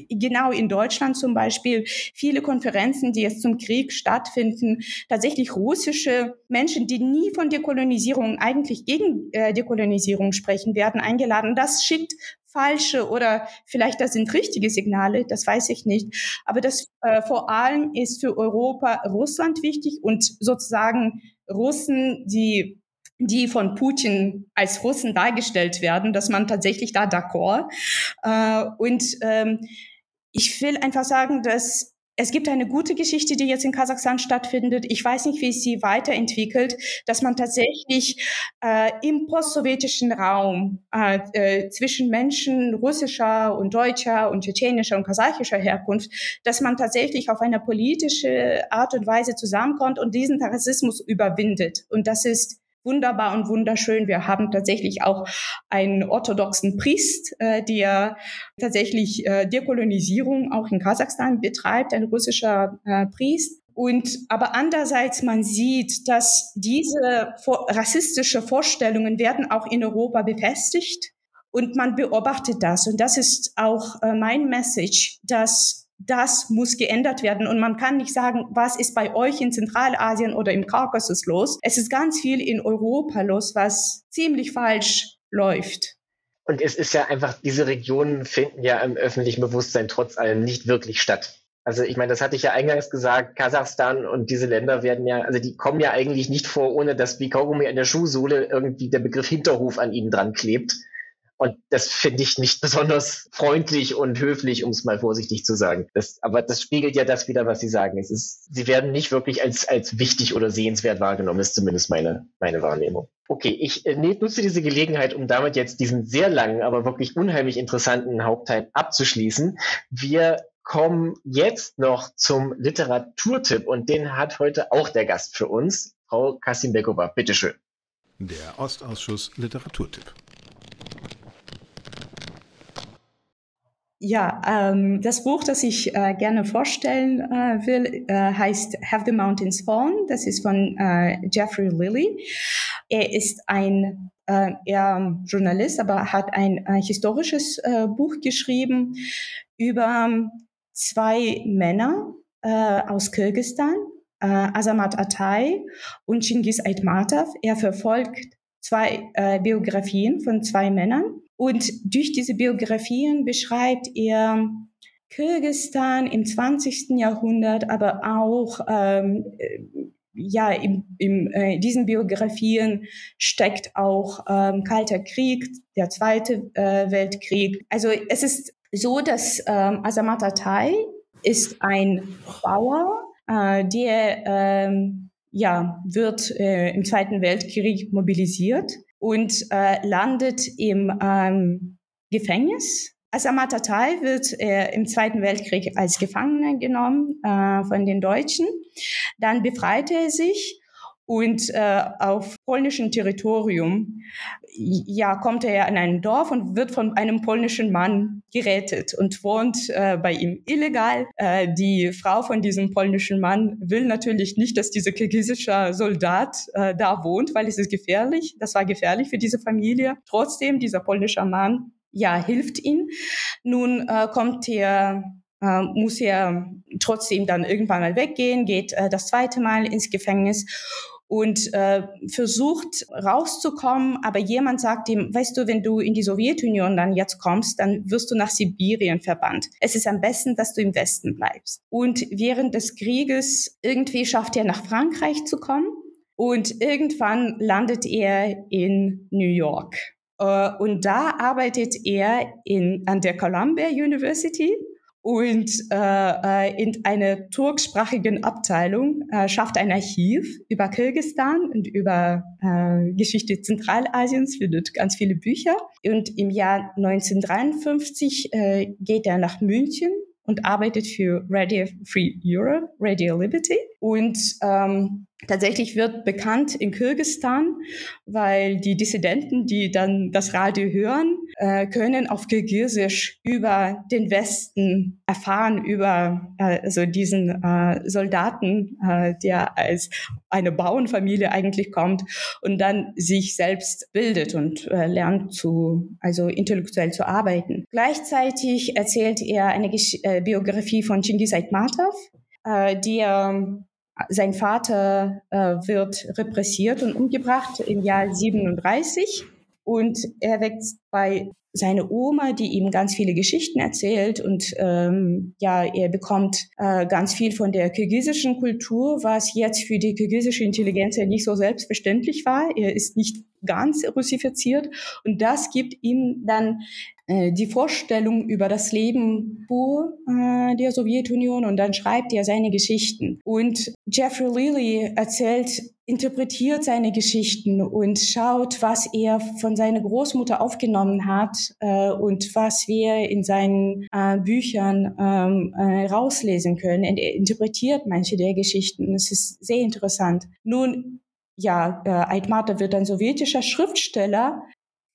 genau in Deutschland zum Beispiel viele Konferenzen, die jetzt zum Krieg stattfinden, tatsächlich russische Menschen, die nie von Dekolonisierung, eigentlich gegen äh, Dekolonisierung sprechen, werden eingeladen. Das schickt falsche oder vielleicht das sind richtige Signale, das weiß ich nicht. Aber das äh, vor allem ist für Europa Russland wichtig und sozusagen Russen, die die von Putin als Russen dargestellt werden, dass man tatsächlich da d'accord. Äh, und ähm, ich will einfach sagen, dass es gibt eine gute Geschichte, die jetzt in Kasachstan stattfindet. Ich weiß nicht, wie es sie weiterentwickelt, dass man tatsächlich äh, im postsowjetischen Raum äh, äh, zwischen Menschen russischer und deutscher und tschetschenischer und kasachischer Herkunft, dass man tatsächlich auf eine politische Art und Weise zusammenkommt und diesen Rassismus überwindet. Und das ist wunderbar und wunderschön. Wir haben tatsächlich auch einen orthodoxen Priest, äh, der tatsächlich äh, Dekolonisierung auch in Kasachstan betreibt, ein russischer äh, Priest. Und aber andererseits man sieht, dass diese vor, rassistische Vorstellungen werden auch in Europa befestigt und man beobachtet das. Und das ist auch äh, mein Message, dass das muss geändert werden. Und man kann nicht sagen, was ist bei euch in Zentralasien oder im Kaukasus los. Es ist ganz viel in Europa los, was ziemlich falsch läuft. Und es ist ja einfach, diese Regionen finden ja im öffentlichen Bewusstsein trotz allem nicht wirklich statt. Also ich meine, das hatte ich ja eingangs gesagt, Kasachstan und diese Länder werden ja, also die kommen ja eigentlich nicht vor, ohne dass wie Kaugummi an der Schuhsohle irgendwie der Begriff Hinterhof an ihnen dran klebt. Und das finde ich nicht [laughs] besonders freundlich und höflich, um es mal vorsichtig zu sagen. Das, aber das spiegelt ja das wieder, was Sie sagen. Es ist, sie werden nicht wirklich als, als wichtig oder sehenswert wahrgenommen, ist zumindest meine, meine Wahrnehmung. Okay, ich äh, nutze diese Gelegenheit, um damit jetzt diesen sehr langen, aber wirklich unheimlich interessanten Hauptteil abzuschließen. Wir kommen jetzt noch zum Literaturtipp und den hat heute auch der Gast für uns, Frau Kassimbekova. Bitteschön. Der Ostausschuss Literaturtipp. Ja, ähm, das Buch, das ich äh, gerne vorstellen äh, will, äh, heißt Have the Mountains Fallen. Das ist von äh, Jeffrey Lilly. Er ist ein äh, er Journalist, aber hat ein äh, historisches Buch geschrieben über zwei Männer aus Kirgistan, Azamat Atay und Chingis Aitmatov. Er verfolgt zwei Biografien von zwei Männern und durch diese Biografien beschreibt er Kirgistan im 20. Jahrhundert, aber auch ähm, äh, ja, in, in äh, diesen Biografien steckt auch ähm, Kalter Krieg, der Zweite äh, Weltkrieg. Also es ist so, dass ähm, Azamat Atay ist ein Bauer, äh, der ähm, ja, wird äh, im Zweiten Weltkrieg mobilisiert und äh, landet im ähm, Gefängnis. Asamat Tatai wird äh, im Zweiten Weltkrieg als Gefangener genommen äh, von den Deutschen. Dann befreit er sich und äh, auf polnischem Territorium ja kommt er in ein Dorf und wird von einem polnischen Mann gerettet und wohnt äh, bei ihm illegal. Äh, die Frau von diesem polnischen Mann will natürlich nicht, dass dieser kirgisische Soldat äh, da wohnt, weil es ist gefährlich. Das war gefährlich für diese Familie. Trotzdem dieser polnische Mann ja hilft ihm. Nun äh, kommt er äh, muss er trotzdem dann irgendwann mal weggehen, geht äh, das zweite Mal ins Gefängnis und äh, versucht rauszukommen, aber jemand sagt ihm, weißt du, wenn du in die Sowjetunion dann jetzt kommst, dann wirst du nach Sibirien verbannt. Es ist am besten, dass du im Westen bleibst. Und während des Krieges irgendwie schafft er nach Frankreich zu kommen und irgendwann landet er in New York. Uh, und da arbeitet er in, an der Columbia University und äh, äh, in einer turksprachigen Abteilung äh, schafft ein Archiv über Kirgistan und über äh, Geschichte Zentralasiens, findet ganz viele Bücher. Und im Jahr 1953 äh, geht er nach München und arbeitet für Radio Free Europe, Radio Liberty. Und ähm, tatsächlich wird bekannt in Kirgistan, weil die Dissidenten, die dann das Radio hören, äh, können auf Kirgisisch über den Westen erfahren, über äh, also diesen äh, Soldaten, äh, der als eine Bauernfamilie eigentlich kommt und dann sich selbst bildet und äh, lernt zu, also intellektuell zu arbeiten. Gleichzeitig erzählt er eine Gesch äh, Biografie von Chingiz Aitmatov, äh, der sein Vater äh, wird repressiert und umgebracht im Jahr 37 und er wächst bei seiner Oma, die ihm ganz viele Geschichten erzählt und ähm, ja, er bekommt äh, ganz viel von der kirgisischen Kultur, was jetzt für die kirgisische Intelligenz ja nicht so selbstverständlich war. Er ist nicht ganz russifiziert und das gibt ihm dann die Vorstellung über das Leben vor äh, der Sowjetunion und dann schreibt er seine Geschichten. Und Jeffrey Lilly erzählt, interpretiert seine Geschichten und schaut, was er von seiner Großmutter aufgenommen hat äh, und was wir in seinen äh, Büchern ähm, äh, rauslesen können. Und er interpretiert manche der Geschichten. Es ist sehr interessant. Nun, ja, äh, Aitmata wird ein sowjetischer Schriftsteller,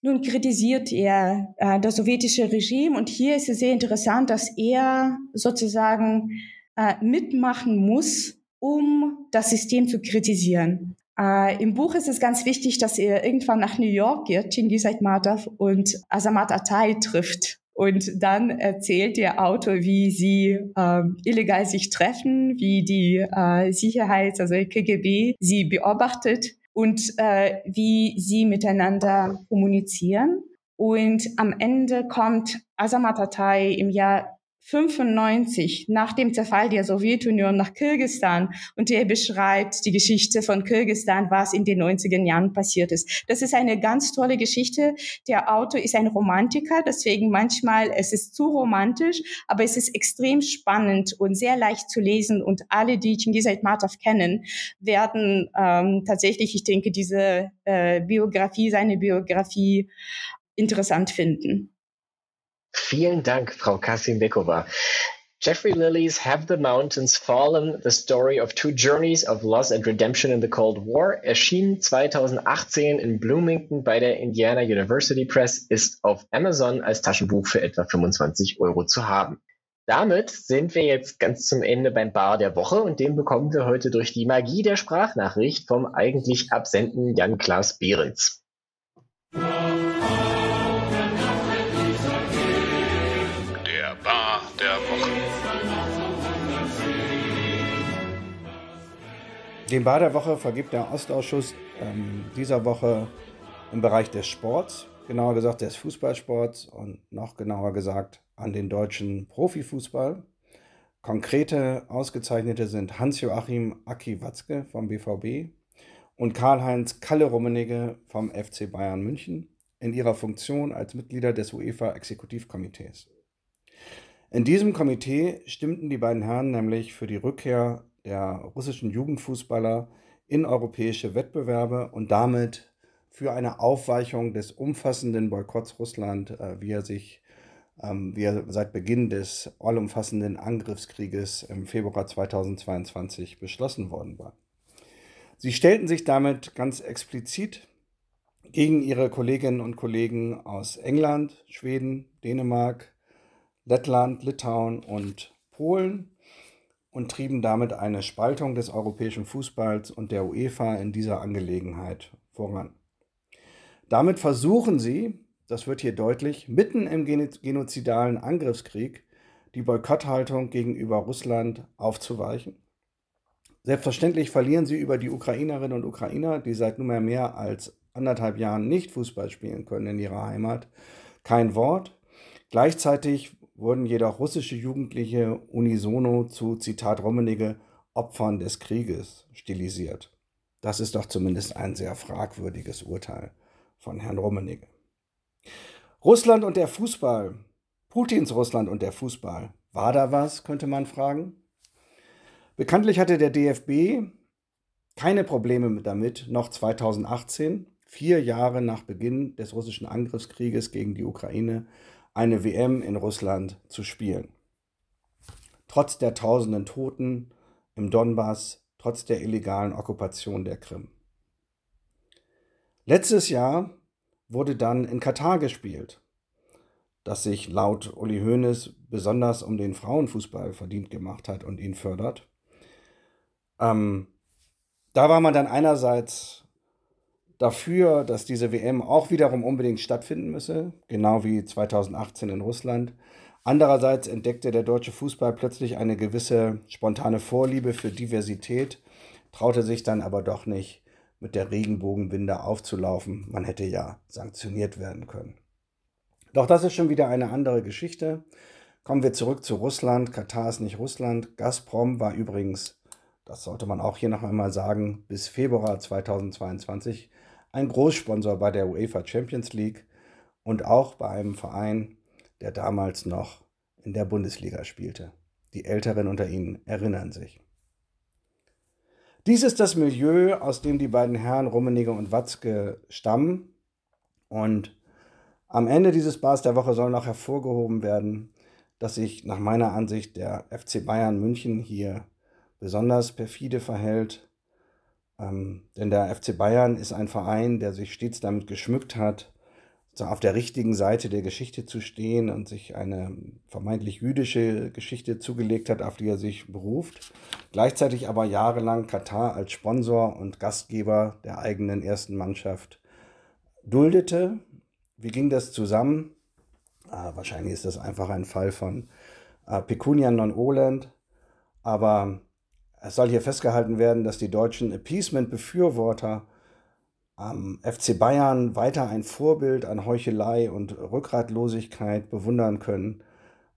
nun kritisiert er äh, das sowjetische Regime und hier ist es sehr interessant, dass er sozusagen äh, mitmachen muss, um das System zu kritisieren. Äh, Im Buch ist es ganz wichtig, dass er irgendwann nach New York geht, Chingiz Aitmatov und Azamat Atay trifft. Und dann erzählt der Autor, wie sie äh, illegal sich treffen, wie die äh, Sicherheits-, also KGB sie beobachtet und äh, wie sie miteinander kommunizieren. Und am Ende kommt Azamat im Jahr 95 nach dem Zerfall der Sowjetunion nach Kirgistan und er beschreibt die Geschichte von Kirgistan, was in den 90er Jahren passiert ist. Das ist eine ganz tolle Geschichte. Der Autor ist ein Romantiker, deswegen manchmal es ist zu romantisch, aber es ist extrem spannend und sehr leicht zu lesen und alle, die Chingiz Aitmatov kennen, werden ähm, tatsächlich, ich denke, diese äh, Biografie, seine Biografie interessant finden. Vielen Dank, Frau Kasim-Bekova. Jeffrey Lilly's Have the Mountains Fallen? The Story of Two Journeys of Loss and Redemption in the Cold War erschien 2018 in Bloomington bei der Indiana University Press, ist auf Amazon als Taschenbuch für etwa 25 Euro zu haben. Damit sind wir jetzt ganz zum Ende beim Bar der Woche und den bekommen wir heute durch die Magie der Sprachnachricht vom eigentlich absenten Jan-Klaas Behrens. Den Bar der Woche vergibt der Ostausschuss ähm, dieser Woche im Bereich des Sports, genauer gesagt des Fußballsports und noch genauer gesagt an den deutschen Profifußball. Konkrete Ausgezeichnete sind Hans-Joachim Aki Watzke vom BVB und Karl-Heinz Kalle-Rummenigge vom FC Bayern München in ihrer Funktion als Mitglieder des UEFA-Exekutivkomitees. In diesem Komitee stimmten die beiden Herren nämlich für die Rückkehr der russischen Jugendfußballer in europäische Wettbewerbe und damit für eine Aufweichung des umfassenden Boykotts Russland, äh, wie er sich ähm, wie er seit Beginn des allumfassenden Angriffskrieges im Februar 2022 beschlossen worden war. Sie stellten sich damit ganz explizit gegen ihre Kolleginnen und Kollegen aus England, Schweden, Dänemark, Lettland, Litauen und Polen und trieben damit eine Spaltung des europäischen Fußballs und der UEFA in dieser Angelegenheit voran. Damit versuchen sie, das wird hier deutlich, mitten im genozidalen Angriffskrieg die Boykotthaltung gegenüber Russland aufzuweichen. Selbstverständlich verlieren sie über die Ukrainerinnen und Ukrainer, die seit nunmehr mehr als anderthalb Jahren nicht Fußball spielen können in ihrer Heimat, kein Wort. Gleichzeitig wurden jedoch russische Jugendliche unisono zu, Zitat Rummenigge, Opfern des Krieges stilisiert. Das ist doch zumindest ein sehr fragwürdiges Urteil von Herrn Rummenigge. Russland und der Fußball, Putins Russland und der Fußball, war da was, könnte man fragen? Bekanntlich hatte der DFB keine Probleme damit, noch 2018, vier Jahre nach Beginn des russischen Angriffskrieges gegen die Ukraine, eine WM in Russland zu spielen. Trotz der tausenden Toten im Donbass, trotz der illegalen Okkupation der Krim. Letztes Jahr wurde dann in Katar gespielt, das sich laut Uli Hoeneß besonders um den Frauenfußball verdient gemacht hat und ihn fördert. Ähm, da war man dann einerseits dafür, dass diese WM auch wiederum unbedingt stattfinden müsse, genau wie 2018 in Russland. Andererseits entdeckte der deutsche Fußball plötzlich eine gewisse spontane Vorliebe für Diversität, traute sich dann aber doch nicht, mit der Regenbogenbinde aufzulaufen. Man hätte ja sanktioniert werden können. Doch das ist schon wieder eine andere Geschichte. Kommen wir zurück zu Russland. Katar ist nicht Russland. Gazprom war übrigens, das sollte man auch hier noch einmal sagen, bis Februar 2022 ein Großsponsor bei der UEFA Champions League und auch bei einem Verein, der damals noch in der Bundesliga spielte. Die Älteren unter Ihnen erinnern sich. Dies ist das Milieu, aus dem die beiden Herren Rummenigge und Watzke stammen. Und am Ende dieses Bars der Woche soll noch hervorgehoben werden, dass sich nach meiner Ansicht der FC Bayern München hier besonders perfide verhält ähm, denn der FC Bayern ist ein Verein, der sich stets damit geschmückt hat, auf der richtigen Seite der Geschichte zu stehen und sich eine vermeintlich jüdische Geschichte zugelegt hat, auf die er sich beruft. Gleichzeitig aber jahrelang Katar als Sponsor und Gastgeber der eigenen ersten Mannschaft duldete. Wie ging das zusammen? Ah, wahrscheinlich ist das einfach ein Fall von äh, Pecunia non olent, aber es soll hier festgehalten werden, dass die deutschen Appeasement-Befürworter am FC Bayern weiter ein Vorbild an Heuchelei und Rückgratlosigkeit bewundern können.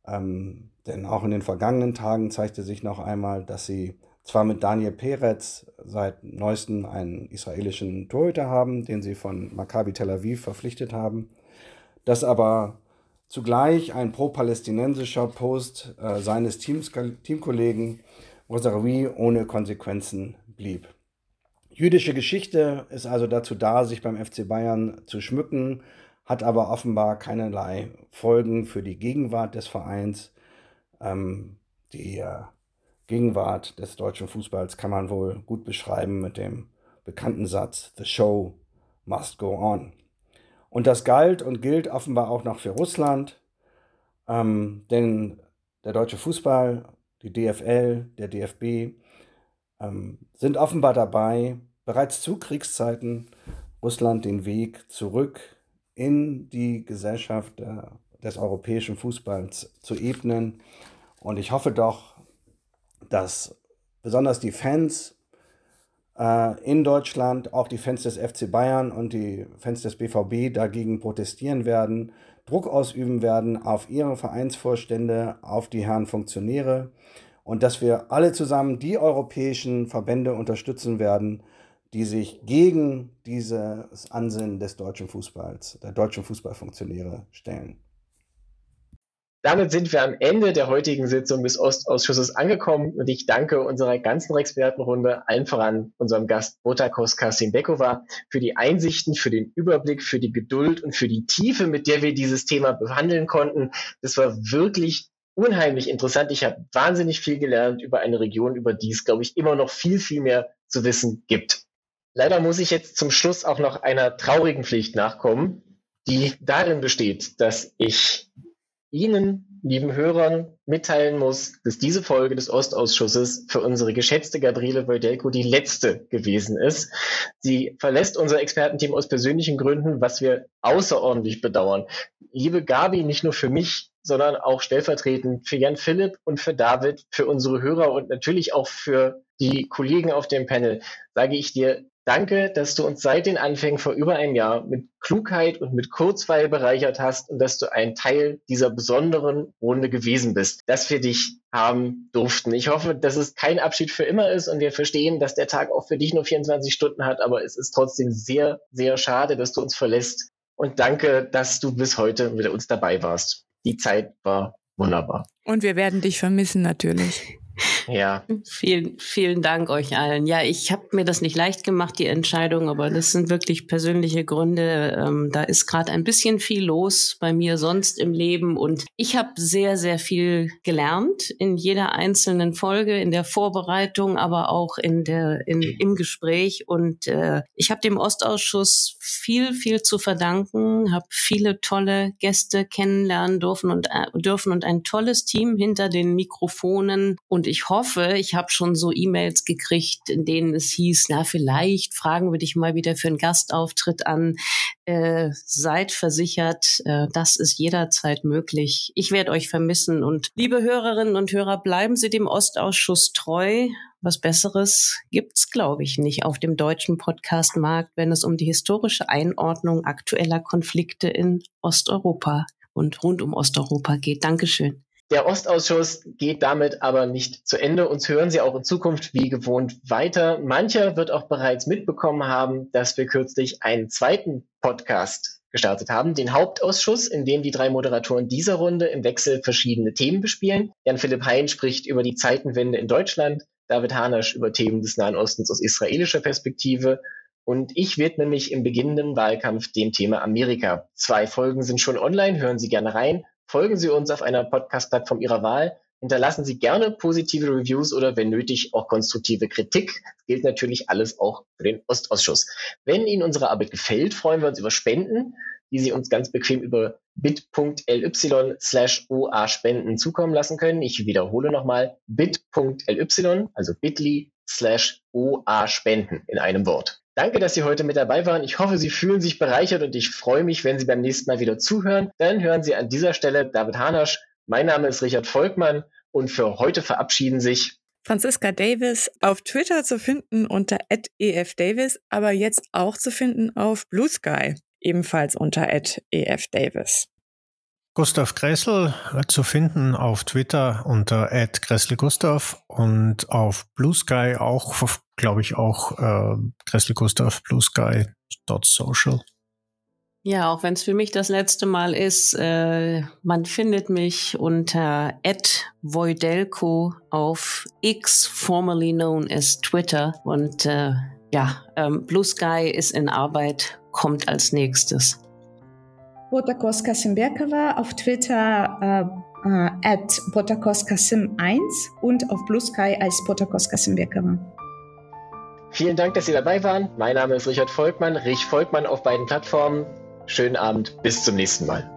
Ähm, denn auch in den vergangenen Tagen zeigte sich noch einmal, dass sie zwar mit Daniel Peretz seit neuestem einen israelischen Torhüter haben, den sie von Maccabi Tel Aviv verpflichtet haben, dass aber zugleich ein pro-palästinensischer Post äh, seines Teams, Teamkollegen Rosarie ohne Konsequenzen blieb. Jüdische Geschichte ist also dazu da, sich beim FC Bayern zu schmücken, hat aber offenbar keinerlei Folgen für die Gegenwart des Vereins. Ähm, die äh, Gegenwart des deutschen Fußballs kann man wohl gut beschreiben mit dem bekannten Satz, The Show must go on. Und das galt und gilt offenbar auch noch für Russland, ähm, denn der deutsche Fußball die DFL, der DFB, ähm, sind offenbar dabei, bereits zu Kriegszeiten Russland den Weg zurück in die Gesellschaft äh, des europäischen Fußballs zu ebnen. Und ich hoffe doch, dass besonders die Fans äh, in Deutschland, auch die Fans des FC Bayern und die Fans des BVB dagegen protestieren werden, Druck ausüben werden auf ihre Vereinsvorstände, auf die Herren Funktionäre und dass wir alle zusammen die europäischen Verbände unterstützen werden, die sich gegen dieses Ansinnen des deutschen Fußballs, der deutschen Fußballfunktionäre stellen. Damit sind wir am Ende der heutigen Sitzung des Ostausschusses angekommen und ich danke unserer ganzen Expertenrunde, allen voran unserem Gast Botakos Kasimbekova, für die Einsichten, für den Überblick, für die Geduld und für die Tiefe, mit der wir dieses Thema behandeln konnten. Das war wirklich unheimlich interessant. Ich habe wahnsinnig viel gelernt über eine Region, über die es, glaube ich, immer noch viel, viel mehr zu wissen gibt. Leider muss ich jetzt zum Schluss auch noch einer traurigen Pflicht nachkommen, die darin besteht, dass ich Ihnen, lieben Hörern, mitteilen muss, dass diese Folge des Ostausschusses für unsere geschätzte Gabriele Wojdelko die letzte gewesen ist. Sie verlässt unser Expertenteam aus persönlichen Gründen, was wir außerordentlich bedauern. Liebe Gabi, nicht nur für mich, sondern auch stellvertretend für Jan Philipp und für David, für unsere Hörer und natürlich auch für die Kollegen auf dem Panel, sage ich dir Danke, dass du uns seit den Anfängen vor über einem Jahr mit Klugheit und mit Kurzweil bereichert hast und dass du ein Teil dieser besonderen Runde gewesen bist, dass wir dich haben durften. Ich hoffe, dass es kein Abschied für immer ist und wir verstehen, dass der Tag auch für dich nur 24 Stunden hat, aber es ist trotzdem sehr, sehr schade, dass du uns verlässt. Und danke, dass du bis heute mit uns dabei warst. Die Zeit war wunderbar. Und wir werden dich vermissen natürlich. Ja. Vielen, vielen Dank euch allen. Ja, ich habe mir das nicht leicht gemacht, die Entscheidung, aber das sind wirklich persönliche Gründe. Ähm, da ist gerade ein bisschen viel los bei mir sonst im Leben und ich habe sehr, sehr viel gelernt in jeder einzelnen Folge, in der Vorbereitung, aber auch in der, in, im Gespräch. Und äh, ich habe dem Ostausschuss viel, viel zu verdanken, habe viele tolle Gäste kennenlernen dürfen und, äh, dürfen und ein tolles Team hinter den Mikrofonen und und ich hoffe, ich habe schon so E-Mails gekriegt, in denen es hieß, na, vielleicht fragen wir dich mal wieder für einen Gastauftritt an. Äh, seid versichert, äh, das ist jederzeit möglich. Ich werde euch vermissen. Und liebe Hörerinnen und Hörer, bleiben Sie dem Ostausschuss treu. Was Besseres gibt's, glaube ich, nicht auf dem deutschen Podcastmarkt, wenn es um die historische Einordnung aktueller Konflikte in Osteuropa und rund um Osteuropa geht. Dankeschön. Der Ostausschuss geht damit aber nicht zu Ende. Uns hören Sie auch in Zukunft wie gewohnt weiter. Mancher wird auch bereits mitbekommen haben, dass wir kürzlich einen zweiten Podcast gestartet haben, den Hauptausschuss, in dem die drei Moderatoren dieser Runde im Wechsel verschiedene Themen bespielen. Jan-Philipp Hein spricht über die Zeitenwende in Deutschland, David Hanasch über Themen des Nahen Ostens aus israelischer Perspektive und ich widme mich im beginnenden Wahlkampf dem Thema Amerika. Zwei Folgen sind schon online, hören Sie gerne rein. Folgen Sie uns auf einer Podcast-Plattform Ihrer Wahl. Hinterlassen Sie gerne positive Reviews oder wenn nötig auch konstruktive Kritik. Das gilt natürlich alles auch für den Ostausschuss. Wenn Ihnen unsere Arbeit gefällt, freuen wir uns über Spenden, die Sie uns ganz bequem über bit.ly slash oa Spenden zukommen lassen können. Ich wiederhole nochmal bit.ly, also bit.ly slash oa Spenden in einem Wort. Danke, dass Sie heute mit dabei waren. Ich hoffe, Sie fühlen sich bereichert und ich freue mich, wenn Sie beim nächsten Mal wieder zuhören. Dann hören Sie an dieser Stelle David Hanasch. Mein Name ist Richard Volkmann und für heute verabschieden sich Franziska Davis auf Twitter zu finden unter @efdavis, aber jetzt auch zu finden auf Blue Sky, ebenfalls unter @efdavis. Gustav Gressel äh, zu finden auf Twitter unter @gresselgustav und auf Blue Sky auch, glaube ich, auch äh, Gresselgustav Blue Sky Social. Ja, auch wenn es für mich das letzte Mal ist, äh, man findet mich unter @voidelco auf X, formerly known as Twitter. Und äh, ja, ähm, Blue Sky ist in Arbeit, kommt als nächstes. Botakoska Simberkova auf Twitter äh, äh, at botakoskasim1 und auf Blue Sky als Botakoska Simberkova. Vielen Dank, dass Sie dabei waren. Mein Name ist Richard Volkmann, Rich Volkmann auf beiden Plattformen. Schönen Abend, bis zum nächsten Mal.